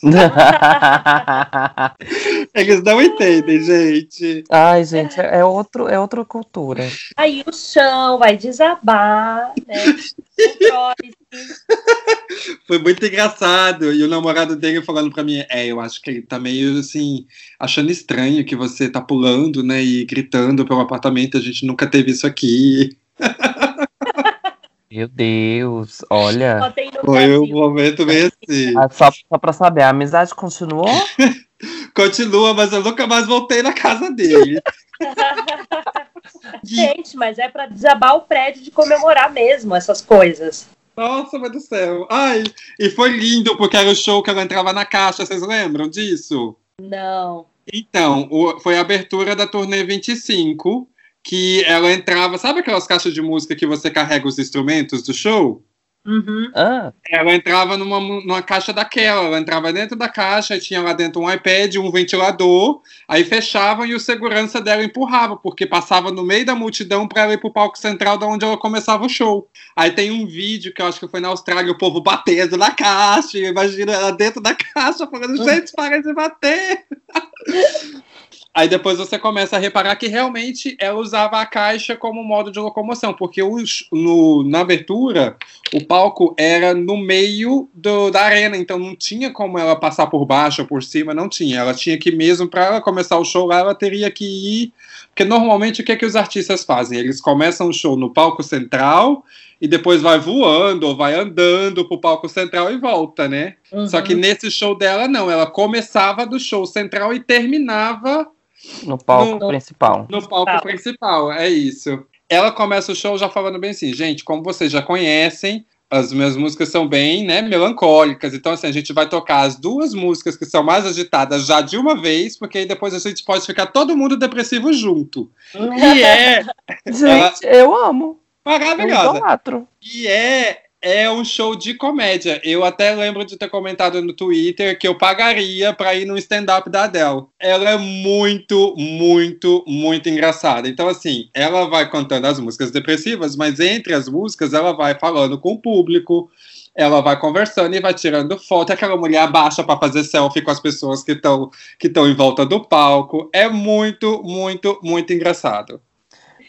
Eles não entendem, gente. Ai, gente, é, outro, é outra cultura. Aí o chão vai desabar, né? Foi muito engraçado. E o namorado dele falando pra mim: É, eu acho que ele tá meio assim, achando estranho que você tá pulando, né? E gritando pelo apartamento. A gente nunca teve isso aqui. Meu Deus, olha. Foi um momento meio assim. Ah, só, só pra saber, a amizade continuou? Continua, mas eu nunca mais voltei na casa dele. Gente, mas é para desabar o prédio de comemorar mesmo essas coisas. Nossa, meu Deus do céu. Ai, e foi lindo, porque era o show que ela entrava na caixa, vocês lembram disso? Não. Então, o, foi a abertura da turnê 25 que ela entrava, sabe aquelas caixas de música que você carrega os instrumentos do show? Uhum. Ah. Ela entrava numa, numa caixa daquela, ela entrava dentro da caixa, tinha lá dentro um iPad, um ventilador, aí fechavam e o segurança dela empurrava, porque passava no meio da multidão para ela ir pro palco central, da onde ela começava o show. Aí tem um vídeo que eu acho que foi na Austrália, o povo batendo na caixa, imagina ela dentro da caixa, falando, gente, para de bater! Aí depois você começa a reparar que realmente ela usava a caixa como modo de locomoção, porque os, no, na abertura o palco era no meio do, da arena, então não tinha como ela passar por baixo ou por cima, não tinha. Ela tinha que mesmo, para começar o show lá, ela teria que ir. Porque normalmente o que é que os artistas fazem? Eles começam o show no palco central e depois vai voando ou vai andando pro palco central e volta, né? Uhum. Só que nesse show dela, não. Ela começava do show central e terminava no palco no, principal. No palco principal, é isso. ela começa o show já falando bem assim, gente, como vocês já conhecem, as minhas músicas são bem, né, melancólicas. Então, assim, a gente vai tocar as duas músicas que são mais agitadas já de uma vez, porque aí depois a gente pode ficar todo mundo depressivo junto. E é. gente, ela... eu amo. Maravilhosa. Eu e é é um show de comédia. Eu até lembro de ter comentado no Twitter que eu pagaria para ir no stand-up da Adele. Ela é muito, muito, muito engraçada. Então, assim, ela vai cantando as músicas depressivas, mas entre as músicas ela vai falando com o público. Ela vai conversando e vai tirando foto. Aquela mulher abaixa para fazer selfie com as pessoas que estão que em volta do palco. É muito, muito, muito engraçado.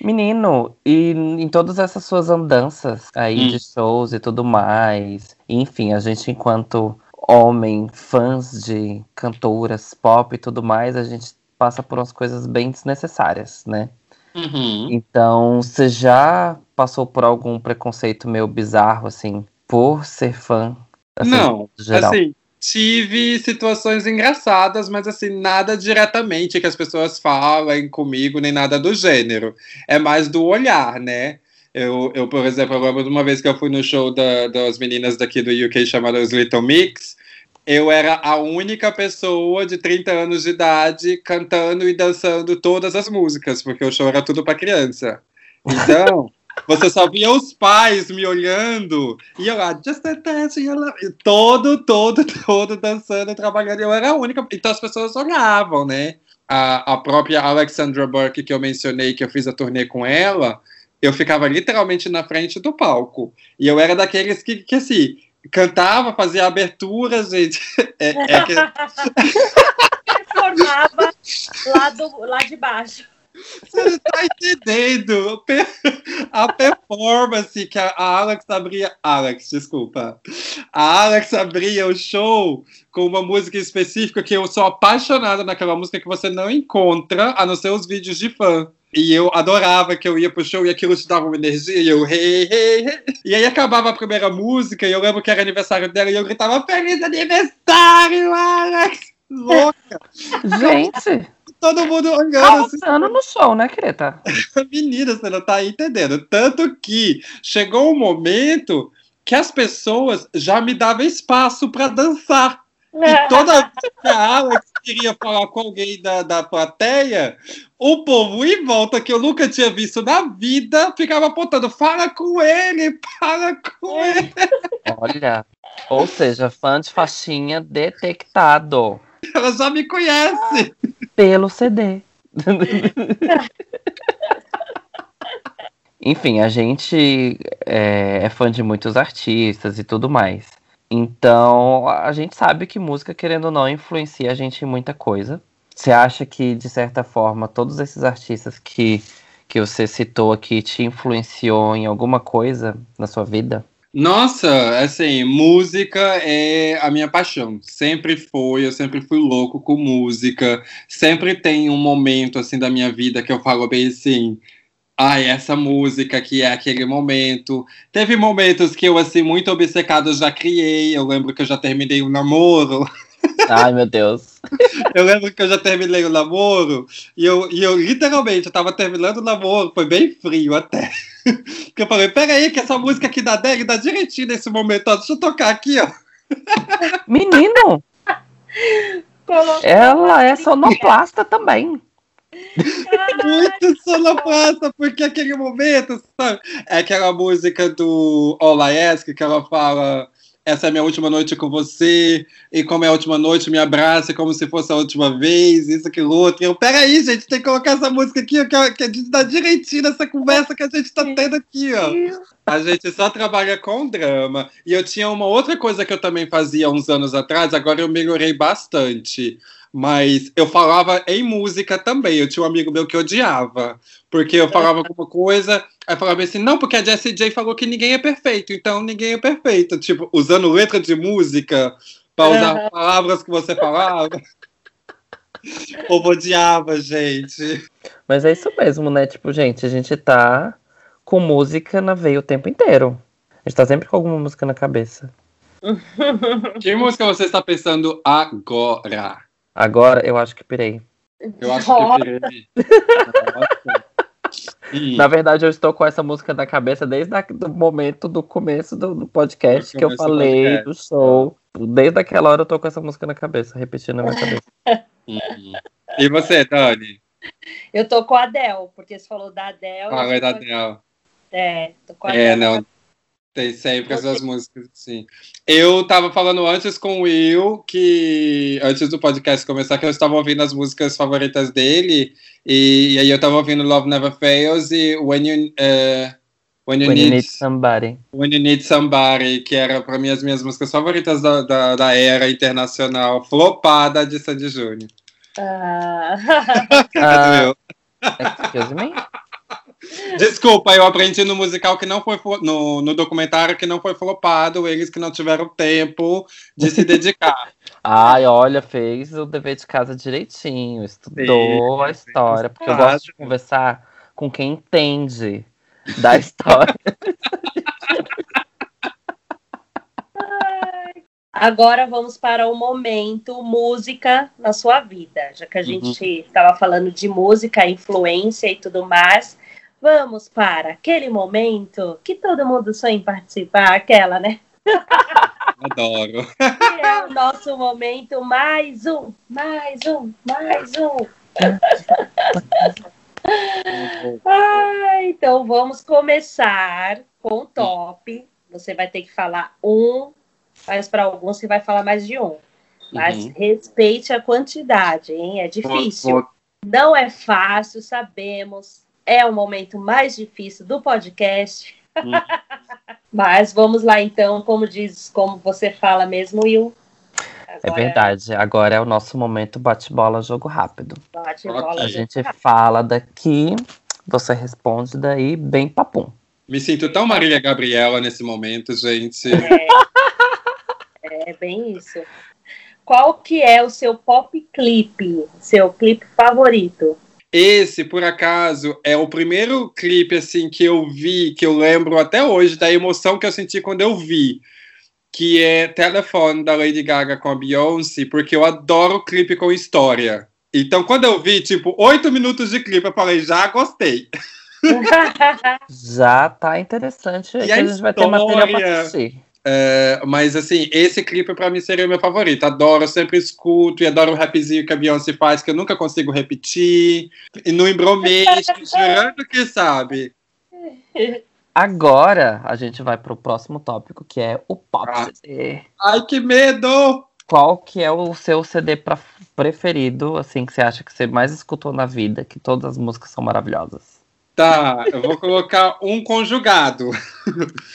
Menino, e em todas essas suas andanças aí hum. de shows e tudo mais, enfim, a gente enquanto homem, fãs de cantoras pop e tudo mais, a gente passa por umas coisas bem desnecessárias, né? Uhum. Então, você já passou por algum preconceito meio bizarro, assim, por ser fã? Assim, Não, geral? assim, tive situações engraçadas, mas assim, nada diretamente que as pessoas falem comigo, nem nada do gênero. É mais do olhar, né? Eu, eu por exemplo, eu lembro de uma vez que eu fui no show da, das meninas daqui do UK chamadas Little Mix. Eu era a única pessoa de 30 anos de idade cantando e dançando todas as músicas, porque o show era tudo para criança. Então, você só via os pais me olhando e eu lá, just a dance, todo, todo, todo dançando trabalhando. Eu era a única. Então as pessoas olhavam, né? A, a própria Alexandra Burke, que eu mencionei, que eu fiz a turnê com ela, eu ficava literalmente na frente do palco. E eu era daqueles que, que assim, cantava, fazia abertura, gente. É, é que... Performava lá, do, lá de baixo. Você não tá entendendo a performance que a Alex abria. Alex, desculpa. A Alex abria o show com uma música específica que eu sou apaixonada naquela música que você não encontra, a não ser os vídeos de fã. E eu adorava que eu ia pro show e aquilo te dava uma energia, e eu, hey, hey, hey. E aí acabava a primeira música, e eu lembro que era aniversário dela, e eu gritava, Feliz aniversário, Alex! Louca! Gente! Todo mundo olhando. Assim, no show, né, Creta? Menina, você não tá entendendo. Tanto que chegou um momento que as pessoas já me davam espaço para dançar. E toda vez que a Alex queria falar com alguém da, da plateia, o povo em volta, que eu nunca tinha visto na vida, ficava apontando: fala com ele, fala com ele. Olha, ou seja, fã de faixinha detectado. Ela já me conhece. Pelo CD. Enfim, a gente é, é, fã de muitos artistas e tudo mais. Então, a gente sabe que música, querendo ou não, influencia a gente em muita coisa. Você acha que, de certa forma, todos esses artistas que, que você citou aqui te influenciou em alguma coisa na sua vida? Nossa, assim, música é a minha paixão. Sempre foi, eu sempre fui louco com música. Sempre tem um momento assim da minha vida que eu falo bem assim, ai, essa música que é aquele momento. Teve momentos que eu assim muito obcecado já criei. Eu lembro que eu já terminei um namoro. Ai, meu Deus. Eu lembro que eu já terminei o namoro e eu, e eu literalmente eu tava terminando o namoro, foi bem frio até. Que eu falei, peraí, que essa música aqui da Deg dá direitinho nesse momento, ó, deixa eu tocar aqui, ó. Menino! Ela é sonoplasta também. Muito sonoplasta, porque aquele momento, sabe? É aquela música do All I Ask, que ela fala essa é a minha última noite com você, e como é a última noite, me abraça como se fosse a última vez, isso, aquilo, outro. Eu, peraí, gente, tem que colocar essa música aqui, que, a gente dá direitinho nessa conversa que a gente tá tendo aqui, ó. A gente só trabalha com drama. E eu tinha uma outra coisa que eu também fazia uns anos atrás, agora eu melhorei bastante. Mas eu falava em música também. Eu tinha um amigo meu que odiava. Porque eu falava alguma coisa, aí falava assim, não, porque a Jessie J falou que ninguém é perfeito, então ninguém é perfeito. Tipo, usando letra de música para usar uhum. palavras que você falava. O povo odiava, gente. Mas é isso mesmo, né? Tipo, gente, a gente tá com música na veia o tempo inteiro. A gente tá sempre com alguma música na cabeça. Que música você está pensando agora? Agora eu acho que pirei. Eu acho que pirei. Nossa. Na verdade, eu estou com essa música na cabeça desde o momento do começo do, do podcast que eu falei do, do show. Desde aquela hora eu tô com essa música na cabeça, repetindo na minha cabeça. e você, Dani? Eu tô com a Adele, porque você falou da Adele. Ah, é da Adele. É, tô com a é, Adele. Não, tem sempre essas músicas, sim. Eu tava falando antes com o Will que, antes do podcast começar, que eu estava ouvindo as músicas favoritas dele, e, e aí eu tava ouvindo Love Never Fails e When You, uh, When, you, When need, you, need, Somebody. When You Need Somebody, que era para mim as minhas músicas favoritas da, da, da era internacional, flopada de Sandy Júnior. Ah. uh, excuse me? Desculpa, eu aprendi no musical que não foi no, no documentário que não foi flopado, eles que não tiveram tempo de se dedicar. Ai, olha, fez o dever de casa direitinho, estudou Sim, a história, porque eu gosto de conversar com quem entende da história. Agora vamos para o momento música na sua vida, já que a gente estava uhum. falando de música, influência e tudo mais. Vamos para aquele momento que todo mundo sonha em participar, aquela, né? Adoro. Que é o nosso momento mais um, mais um, mais um. ah, então vamos começar com o top. Você vai ter que falar um, mas para alguns você vai falar mais de um. Mas uhum. respeite a quantidade, hein? É difícil. Não é fácil, sabemos é o momento mais difícil do podcast. Hum. Mas vamos lá então, como diz, como você fala mesmo, Will. Agora... É verdade. Agora é o nosso momento bate-bola, jogo rápido. Bate-bola. A gente rápido. fala daqui, você responde daí, bem papum. Me sinto tão Marília Gabriela nesse momento, gente. É, é bem isso. Qual que é o seu pop clipe, seu clipe favorito? Esse, por acaso, é o primeiro clipe assim que eu vi, que eu lembro até hoje da emoção que eu senti quando eu vi, que é Telefone da Lady Gaga com a Beyoncé, porque eu adoro clipe com história. Então, quando eu vi, tipo, oito minutos de clipe, eu falei, já gostei. já tá interessante. E a, a gente vai ter material pra assistir. É, mas assim, esse clipe para mim seria o meu favorito. Adoro, sempre escuto e adoro o rapzinho que a Beyoncé faz, que eu nunca consigo repetir. E no embromete, jurando que sabe. Agora a gente vai pro próximo tópico, que é o pop ah. CD. Ai, que medo! Qual que é o seu CD pra, preferido, assim, que você acha que você mais escutou na vida, que todas as músicas são maravilhosas? Tá, eu vou colocar um conjugado.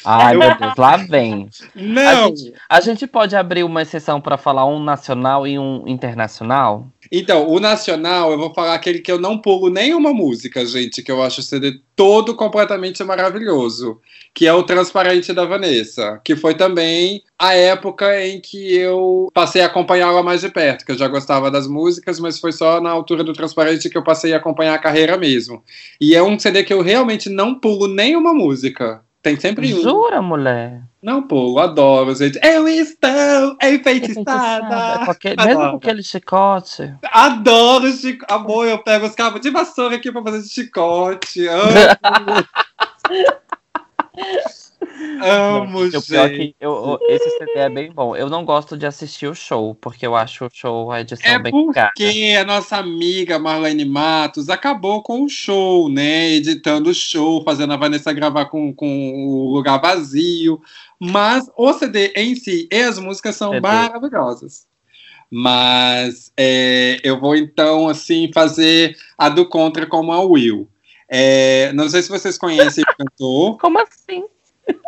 Ai, meu Deus, lá vem. Não! A gente, a gente pode abrir uma exceção para falar um nacional e um internacional? Então, o nacional, eu vou falar aquele que eu não pulo nenhuma música, gente, que eu acho o CD todo completamente maravilhoso, que é o Transparente da Vanessa, que foi também a época em que eu passei a acompanhá-la mais de perto, que eu já gostava das músicas, mas foi só na altura do Transparente que eu passei a acompanhar a carreira mesmo. E é um CD que eu realmente não pulo nenhuma música. Tem sempre um. Jura, mulher? Não pulo, adoro, gente. Eu estou enfeitiçada. Porque, mesmo com aquele chicote. Adoro chicote. Amor, eu pego os cabos de vassoura aqui pra fazer chicote. Amo, não, gente. Eu, esse CD é bem bom. Eu não gosto de assistir o show, porque eu acho o show, a edição é bem porque a nossa amiga Marlene Matos acabou com o show, né? Editando o show, fazendo a Vanessa gravar com, com o lugar vazio. Mas o CD em si e as músicas são CD. maravilhosas. Mas é, eu vou então, assim, fazer a do contra como a Will. É, não sei se vocês conhecem o cantor. Como assim?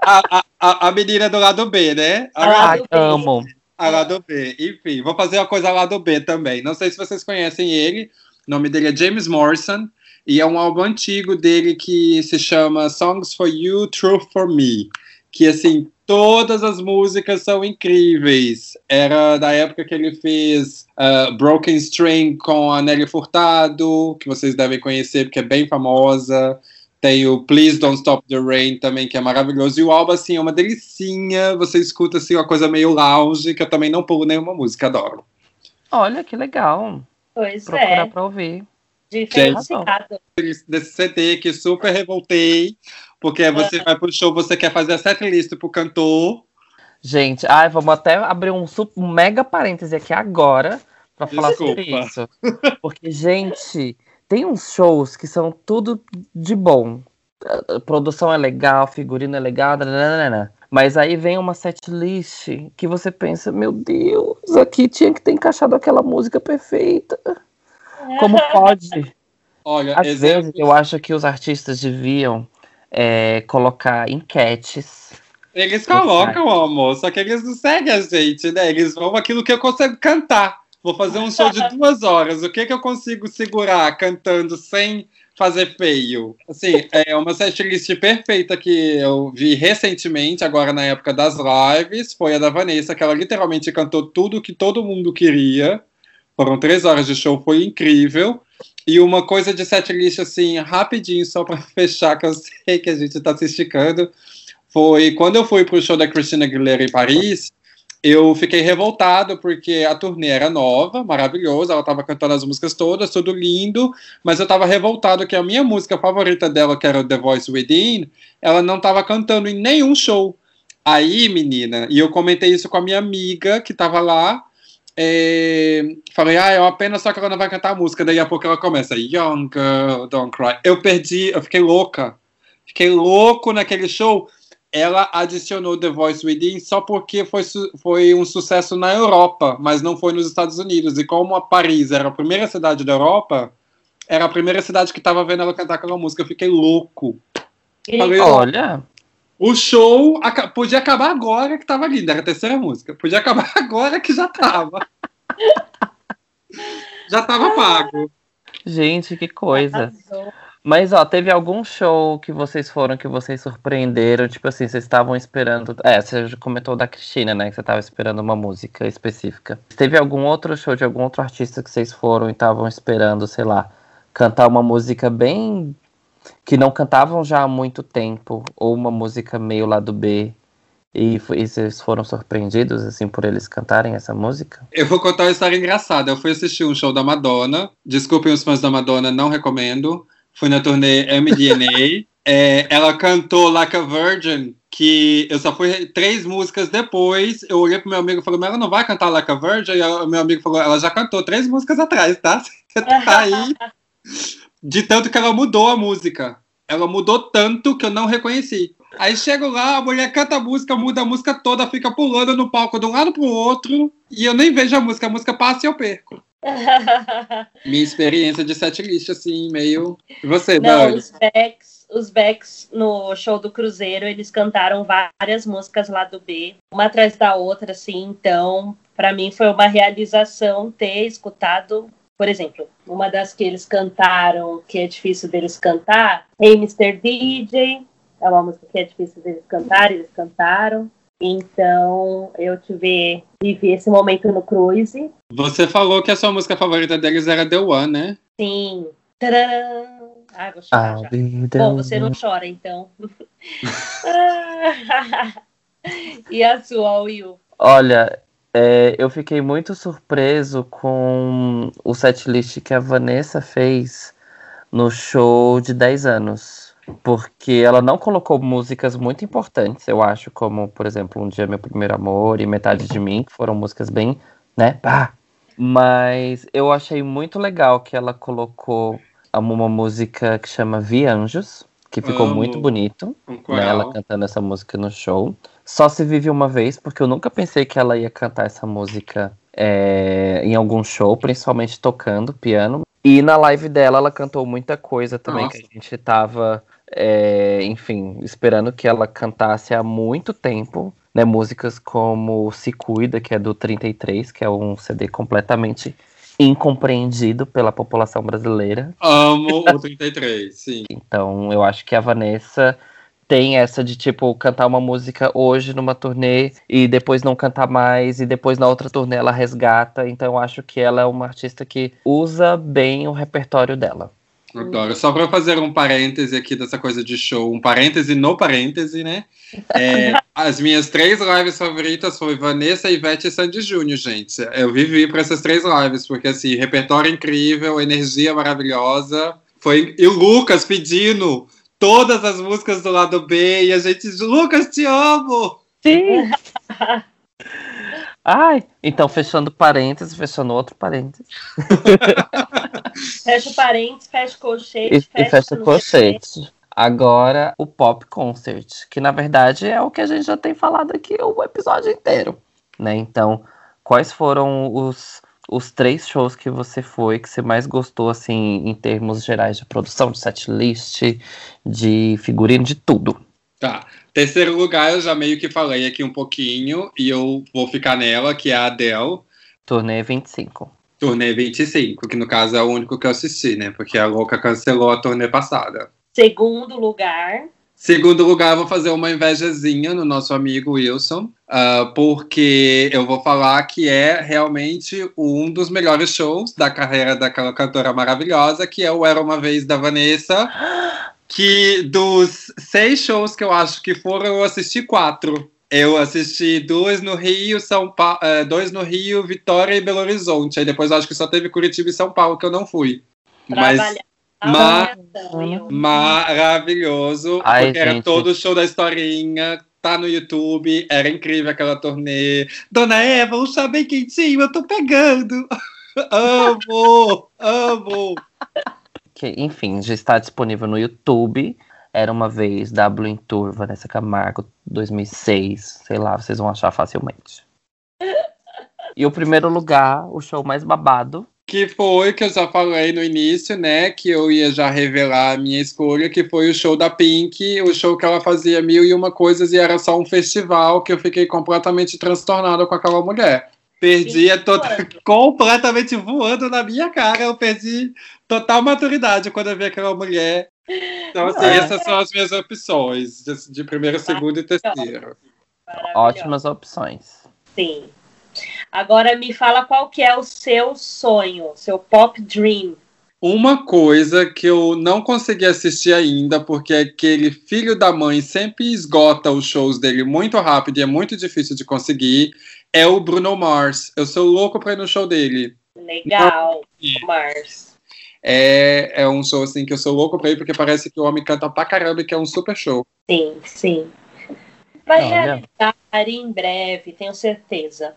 A, a, a menina do lado B, né? A Ai, amo. A lado B. Enfim, vou fazer uma coisa lado B também. Não sei se vocês conhecem ele. O nome dele é James Morrison. E é um álbum antigo dele que se chama Songs for You, Truth for Me. Que, assim, todas as músicas são incríveis. Era da época que ele fez uh, Broken String com a Nelly Furtado, que vocês devem conhecer porque é bem famosa. Tem o Please Don't Stop the Rain também, que é maravilhoso. E o álbum, assim, é uma delicinha. Você escuta, assim, uma coisa meio lounge, que eu também não pulo nenhuma música, adoro. Olha, que legal. Pois Procurar é. pra ouvir. Diferenciado. Desse CD que super revoltei, porque você vai pro show, você quer fazer a setlist pro cantor. Gente, ai, vamos até abrir um, um mega parêntese aqui agora para falar sobre isso. Porque, gente, tem uns shows que são tudo de bom. A produção é legal, figurino é legal, nananana. mas aí vem uma setlist que você pensa, meu Deus, aqui tinha que ter encaixado aquela música perfeita. Como pode? Olha, Às vezes eu acho que os artistas deviam é, colocar enquetes. Eles colocam, amor, só que eles não seguem a gente, né? Eles vão aquilo que eu consigo cantar. Vou fazer um show de duas horas. O que, que eu consigo segurar cantando sem fazer feio? Assim, é uma setlist perfeita que eu vi recentemente, agora na época das lives, foi a da Vanessa, que ela literalmente cantou tudo que todo mundo queria. Foram três horas de show, foi incrível. E uma coisa de setlist, assim, rapidinho, só para fechar, que eu sei que a gente tá se esticando, foi quando eu fui pro show da Christina Aguilera em Paris, eu fiquei revoltado porque a turnê era nova, maravilhosa, ela estava cantando as músicas todas, tudo lindo, mas eu estava revoltado que a minha música favorita dela, que era The Voice Within, ela não estava cantando em nenhum show. Aí, menina, e eu comentei isso com a minha amiga que estava lá, é, falei, ah, é uma pena só que ela não vai cantar a música. Daí a pouco ela começa, Young Girl, Don't Cry. Eu perdi, eu fiquei louca. Fiquei louco naquele show. Ela adicionou The Voice Within só porque foi, foi um sucesso na Europa, mas não foi nos Estados Unidos. E como a Paris era a primeira cidade da Europa, era a primeira cidade que estava vendo ela cantar aquela música. Eu fiquei louco. Falei, Olha. O show podia acabar agora que tava linda, era a terceira música. Podia acabar agora que já tava. já tava pago. Gente, que coisa. Mas, ó, teve algum show que vocês foram que vocês surpreenderam? Tipo assim, vocês estavam esperando. É, você comentou da Cristina, né? Que você estava esperando uma música específica. Teve algum outro show de algum outro artista que vocês foram e estavam esperando, sei lá, cantar uma música bem que não cantavam já há muito tempo, ou uma música meio lado B, e, e vocês foram surpreendidos, assim, por eles cantarem essa música? Eu vou contar uma história engraçada. Eu fui assistir um show da Madonna. Desculpem os fãs da Madonna, não recomendo. Fui na turnê MDNA. é, ela cantou Like a Virgin, que eu só fui três músicas depois. Eu olhei pro meu amigo e falei, mas ela não vai cantar Like a Virgin? E o meu amigo falou, ela já cantou três músicas atrás, tá? Você tá aí. De tanto que ela mudou a música. Ela mudou tanto que eu não reconheci. Aí chego lá, a mulher canta a música, muda a música toda, fica pulando no palco de um lado pro outro, e eu nem vejo a música, a música passa e eu perco. Minha experiência de setlist, assim, meio. E você, Não, Dani? Os backs, os backs no show do Cruzeiro, eles cantaram várias músicas lá do B, uma atrás da outra, assim, então, para mim foi uma realização ter escutado por exemplo, uma das que eles cantaram, que é difícil deles cantar, Hey Mr. DJ, é uma música que é difícil deles cantar, eles cantaram. Então, eu tive, vivi esse momento no cruise. Você falou que a sua música favorita deles era The One, né? Sim. Tcharam! Ah, vou chorar já. Bom, você não chora, então. e a sua, Will? Olha, é, eu fiquei muito surpreso com o setlist que a Vanessa fez no show de 10 anos. Porque ela não colocou músicas muito importantes, eu acho, como, por exemplo, Um Dia Meu Primeiro Amor e Metade de Mim, que foram músicas bem, né, pá. Mas eu achei muito legal que ela colocou uma música que chama Vi Anjos, que ficou Amo. muito bonito, um né, ela cantando essa música no show. Só se vive uma vez, porque eu nunca pensei que ela ia cantar essa música é, em algum show, principalmente tocando piano. E na live dela, ela cantou muita coisa também Nossa. que a gente tava, é, enfim, esperando que ela cantasse há muito tempo. Né, músicas como Se Cuida, que é do 33, que é um CD completamente incompreendido pela população brasileira. Amo o 33, sim. Então, eu acho que a Vanessa tem essa de tipo cantar uma música hoje numa turnê e depois não cantar mais e depois na outra turnê ela resgata. Então eu acho que ela é uma artista que usa bem o repertório dela. Adoro. Só para fazer um parêntese aqui dessa coisa de show, um parêntese no parêntese, né? É, as minhas três lives favoritas foi Vanessa, Ivete e Sandy Júnior, gente. Eu vivi para essas três lives, porque assim, repertório incrível, energia maravilhosa. Foi e o Lucas pedindo todas as músicas do lado B e a gente, Lucas, te amo! Sim! Ai, então fechando parênteses, fechando outro parênteses. fecha parênteses, fecha colchete. E fecha, fecha o colchete. Agora, o Pop Concert, que na verdade é o que a gente já tem falado aqui o episódio inteiro, né? Então, quais foram os, os três shows que você foi que você mais gostou, assim, em termos gerais de produção, de setlist, de figurino, de tudo? Tá. Terceiro lugar, eu já meio que falei aqui um pouquinho, e eu vou ficar nela, que é a Adele. Turnê 25. Turnê 25, que no caso é o único que eu assisti, né? Porque a louca cancelou a turnê passada. Segundo lugar. Segundo lugar, eu vou fazer uma invejazinha no nosso amigo Wilson, uh, porque eu vou falar que é realmente um dos melhores shows da carreira daquela cantora maravilhosa, que é o Era Uma Vez da Vanessa. que dos seis shows que eu acho que foram, eu assisti quatro. Eu assisti dois no Rio, São Paulo, é, dois no Rio, Vitória e Belo Horizonte. Aí depois acho que só teve Curitiba e São Paulo que eu não fui. Mas ma maravilhoso, Ai, porque gente. era todo o show da historinha, tá no YouTube, era incrível aquela turnê. Dona Eva, um chá bem quentinho, eu tô pegando. amo, amo que, enfim, já está disponível no YouTube. Era uma vez W em Tour, Vanessa Camargo, 2006. Sei lá, vocês vão achar facilmente. E o primeiro lugar, o show mais babado. Que foi que eu já falei no início, né? Que eu ia já revelar a minha escolha, que foi o show da Pink, o show que ela fazia mil e uma coisas e era só um festival que eu fiquei completamente transtornada com aquela mulher. Perdi a toda, completamente voando na minha cara. Eu perdi total maturidade quando eu vi aquela mulher. Então, assim, é. essas são as minhas opções, de, de primeiro, segundo e terceiro. Ótimas opções. Sim. Agora me fala qual que é o seu sonho, seu pop dream. Uma coisa que eu não consegui assistir ainda, porque aquele filho da mãe sempre esgota os shows dele muito rápido e é muito difícil de conseguir, é o Bruno Mars. Eu sou louco pra ir no show dele. Legal, então, Mars. É, é um show assim que eu sou louco pra ir, porque parece que o homem canta pra caramba e que é um super show. Sim, sim. Vai Não, realizar em breve, tenho certeza.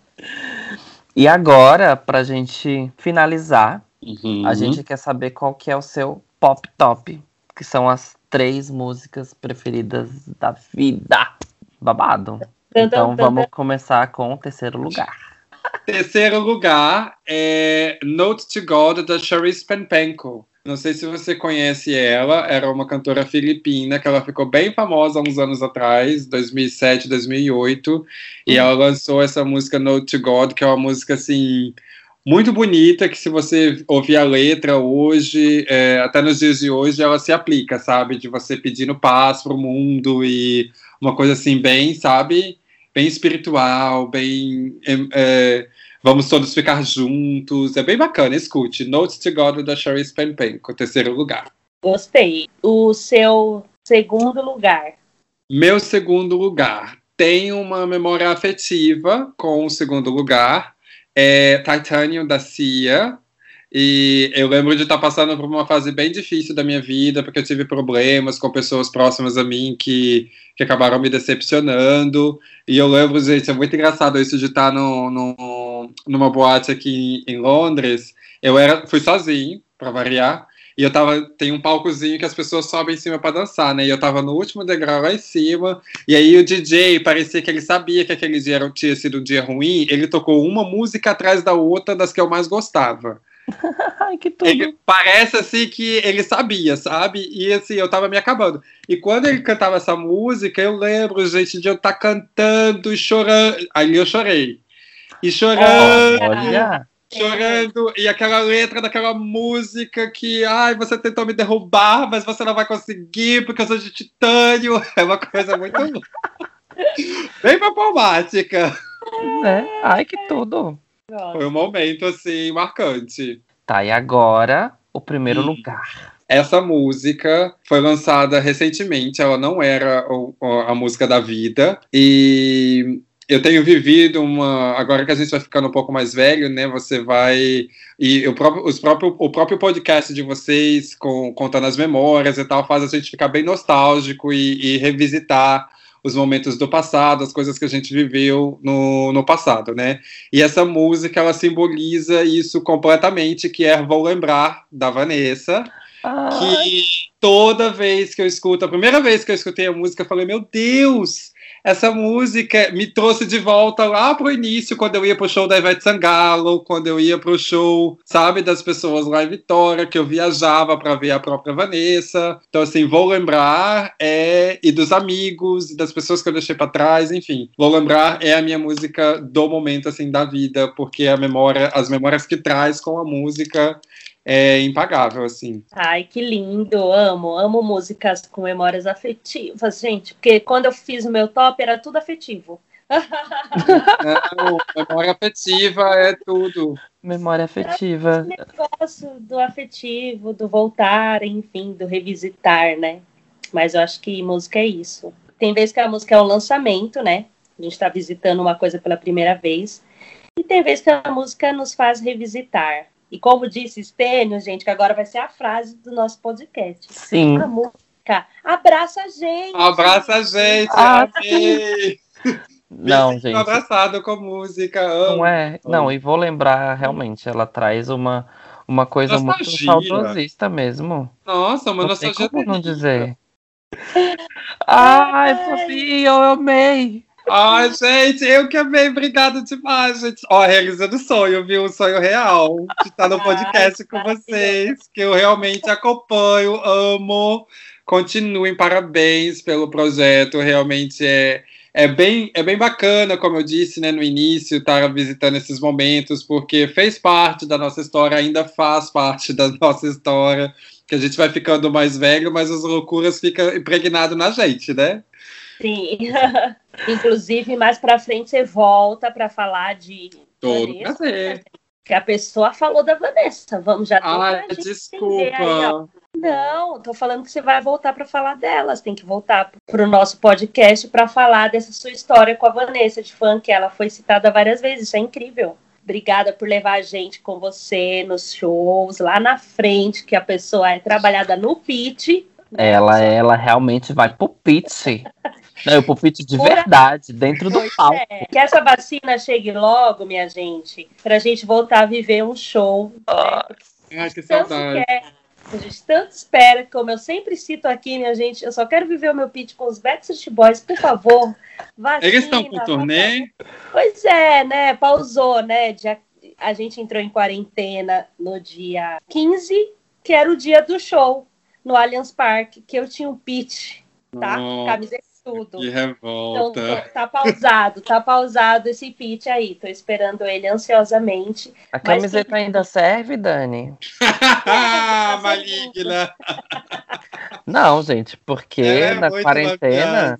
E agora, pra gente finalizar, uhum. a gente quer saber qual que é o seu pop top, que são as três músicas preferidas da vida. Babado. Então vamos começar com o terceiro lugar. Terceiro lugar é Note to God da Charisse Penpenko. Não sei se você conhece ela, era uma cantora filipina que ela ficou bem famosa há uns anos atrás, 2007, 2008, e ela lançou essa música Note to God, que é uma música assim muito bonita, que se você ouvir a letra hoje, é, até nos dias de hoje, ela se aplica, sabe? De você pedindo paz para o mundo e uma coisa assim bem, sabe? Bem espiritual, bem é, vamos todos ficar juntos, é bem bacana. Escute, Notes to God da Sherry Penpenco, terceiro lugar. Gostei. O seu segundo lugar? Meu segundo lugar tem uma memória afetiva com o segundo lugar. É Titanium da Cia, e eu lembro de estar passando por uma fase bem difícil da minha vida, porque eu tive problemas com pessoas próximas a mim que, que acabaram me decepcionando. E eu lembro, gente, é muito engraçado isso de estar no, no, numa boate aqui em Londres. Eu era, fui sozinho, para variar. E eu tava, tem um palcozinho que as pessoas sobem em cima para dançar, né? E eu tava no último degrau lá em cima. E aí o DJ parecia que ele sabia que aquele dia tinha sido um dia ruim. Ele tocou uma música atrás da outra das que eu mais gostava. Ai, que tudo. Ele parece assim que ele sabia, sabe? E assim, eu tava me acabando. E quando ele cantava essa música, eu lembro, gente, de eu estar tá cantando e chorando. Aí eu chorei. E chorando. Olha. Chorando, e aquela letra daquela música que, ai, você tentou me derrubar, mas você não vai conseguir porque eu sou de titânio. É uma coisa muito. bem problemática. É, ai, que tudo. Foi um momento, assim, marcante. Tá, e agora o primeiro hum. lugar. essa música foi lançada recentemente, ela não era a música da vida, e eu tenho vivido uma. Agora que a gente vai ficando um pouco mais velho, né? Você vai. E o próprio, os próprio, o próprio podcast de vocês, com, contando as memórias e tal, faz a gente ficar bem nostálgico e, e revisitar os momentos do passado, as coisas que a gente viveu no, no passado, né? E essa música, ela simboliza isso completamente, que é Vou Lembrar, da Vanessa, Ai. que toda vez que eu escuto, a primeira vez que eu escutei a música, eu falei, meu Deus, essa música me trouxe de volta lá pro início, quando eu ia pro show da Ivete Sangalo, quando eu ia pro show, sabe, das pessoas lá em Vitória, que eu viajava para ver a própria Vanessa. Então, assim, vou lembrar, é, e dos amigos, das pessoas que eu deixei para trás, enfim. Vou lembrar é a minha música do momento, assim, da vida, porque a memória, as memórias que traz com a música é impagável, assim. Ai, que lindo, amo, amo músicas com memórias afetivas, gente, porque quando eu fiz o meu top era tudo afetivo. Não, memória afetiva é tudo. Memória afetiva. É negócio do afetivo, do voltar, enfim, do revisitar, né? Mas eu acho que música é isso. Tem vezes que a música é um lançamento, né? A gente está visitando uma coisa pela primeira vez. E tem vezes que a música nos faz revisitar. E como disse Stênio, gente, que agora vai ser a frase do nosso podcast. Sim. A música abraça a gente. Abraça a gente, ah, Não, gente. abraçado com música. Amo. Não é? Não, e vou lembrar, realmente, ela traz uma, uma coisa nostalgia. muito saudosista mesmo. Nossa, uma não nostalgia. Como não dizer? Ai, fofinho, eu amei. Ai, gente, eu que amei, obrigada demais, gente. Ó, realizando sonho, viu? Um sonho real de estar no podcast com vocês, que eu realmente acompanho, amo. Continuem, parabéns pelo projeto, realmente é, é, bem, é bem bacana, como eu disse né, no início, estar visitando esses momentos, porque fez parte da nossa história, ainda faz parte da nossa história, que a gente vai ficando mais velho, mas as loucuras ficam impregnadas na gente, né? Sim. Inclusive, mais para frente você volta para falar de. Todo Vanessa, prazer. Que a pessoa falou da Vanessa. Vamos já Ah, desculpa. Aí, não, tô falando que você vai voltar para falar delas. Tem que voltar para o nosso podcast para falar dessa sua história com a Vanessa de fã, que ela foi citada várias vezes. Isso é incrível. Obrigada por levar a gente com você nos shows, lá na frente, que a pessoa é trabalhada no pitch. Ela, ela realmente vai pro pitch. Não, o pupite de verdade, dentro do palco. É. Que essa vacina chegue logo, minha gente, pra gente voltar a viver um show. Ah, né? Ai, que saudade. A gente tanto espera, como eu sempre cito aqui, minha gente, eu só quero viver o meu pitch com os Backstreet Boys, por favor. Vacina, Eles estão com turnê? Pois é, né? Pausou, né? Já, a gente entrou em quarentena no dia 15, que era o dia do show, no Allianz Parque, que eu tinha um pitch, tá? Oh. Camiseta tudo. Que revolta. Então, tá pausado, tá pausado esse pitch aí. Tô esperando ele ansiosamente. A camiseta mas... ainda serve, Dani? Maligna! Não, gente, porque é na quarentena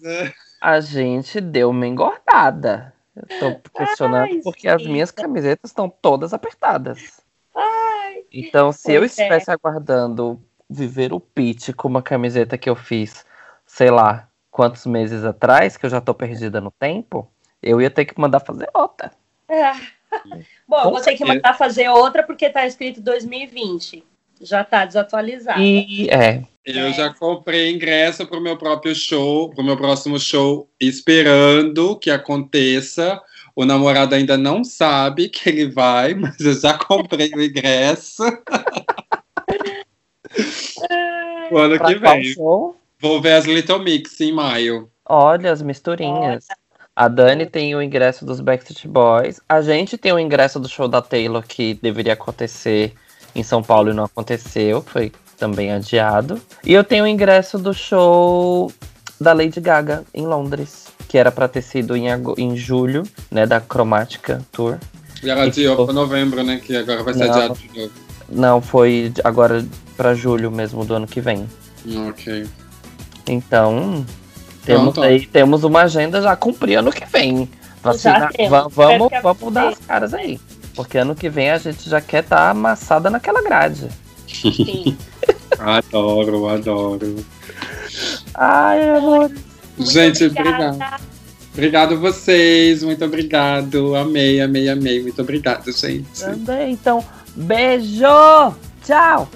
a gente deu uma engordada. Eu tô questionando Ai, porque sim. as minhas camisetas estão todas apertadas. Ai, então, se eu é. estivesse é. aguardando viver o pitch com uma camiseta que eu fiz, sei lá, quantos meses atrás, que eu já tô perdida no tempo, eu ia ter que mandar fazer outra. É. Bom, Com vou ter que mandar fazer outra porque tá escrito 2020. Já tá desatualizado. E é. Eu já comprei ingresso pro meu próprio show, pro meu próximo show, esperando que aconteça. O namorado ainda não sabe que ele vai, mas eu já comprei o ingresso. o ano pra que vem. Show? Vou ver as Little Mix em maio. Olha as misturinhas. A Dani tem o ingresso dos Backstreet Boys. A gente tem o ingresso do show da Taylor que deveria acontecer em São Paulo e não aconteceu. Foi também adiado. E eu tenho o ingresso do show da Lady Gaga em Londres, que era para ter sido em, em julho, né, da Chromatica Tour. E ela adiou para novembro, né, que agora vai ser não, adiado de novo. Não, foi agora para julho mesmo do ano que vem. Ok. Então, temos, aí, temos uma agenda já cumprida ano que vem. Então, assim, Vacina, vamos, vamos dar as caras aí. Porque ano que vem a gente já quer estar tá amassada naquela grade. Sim. adoro, adoro. Ai, amor. Muito gente, obrigada. obrigado. Obrigado vocês, muito obrigado. Amei, amei, amei. Muito obrigado, gente. Também, então, beijo! Tchau!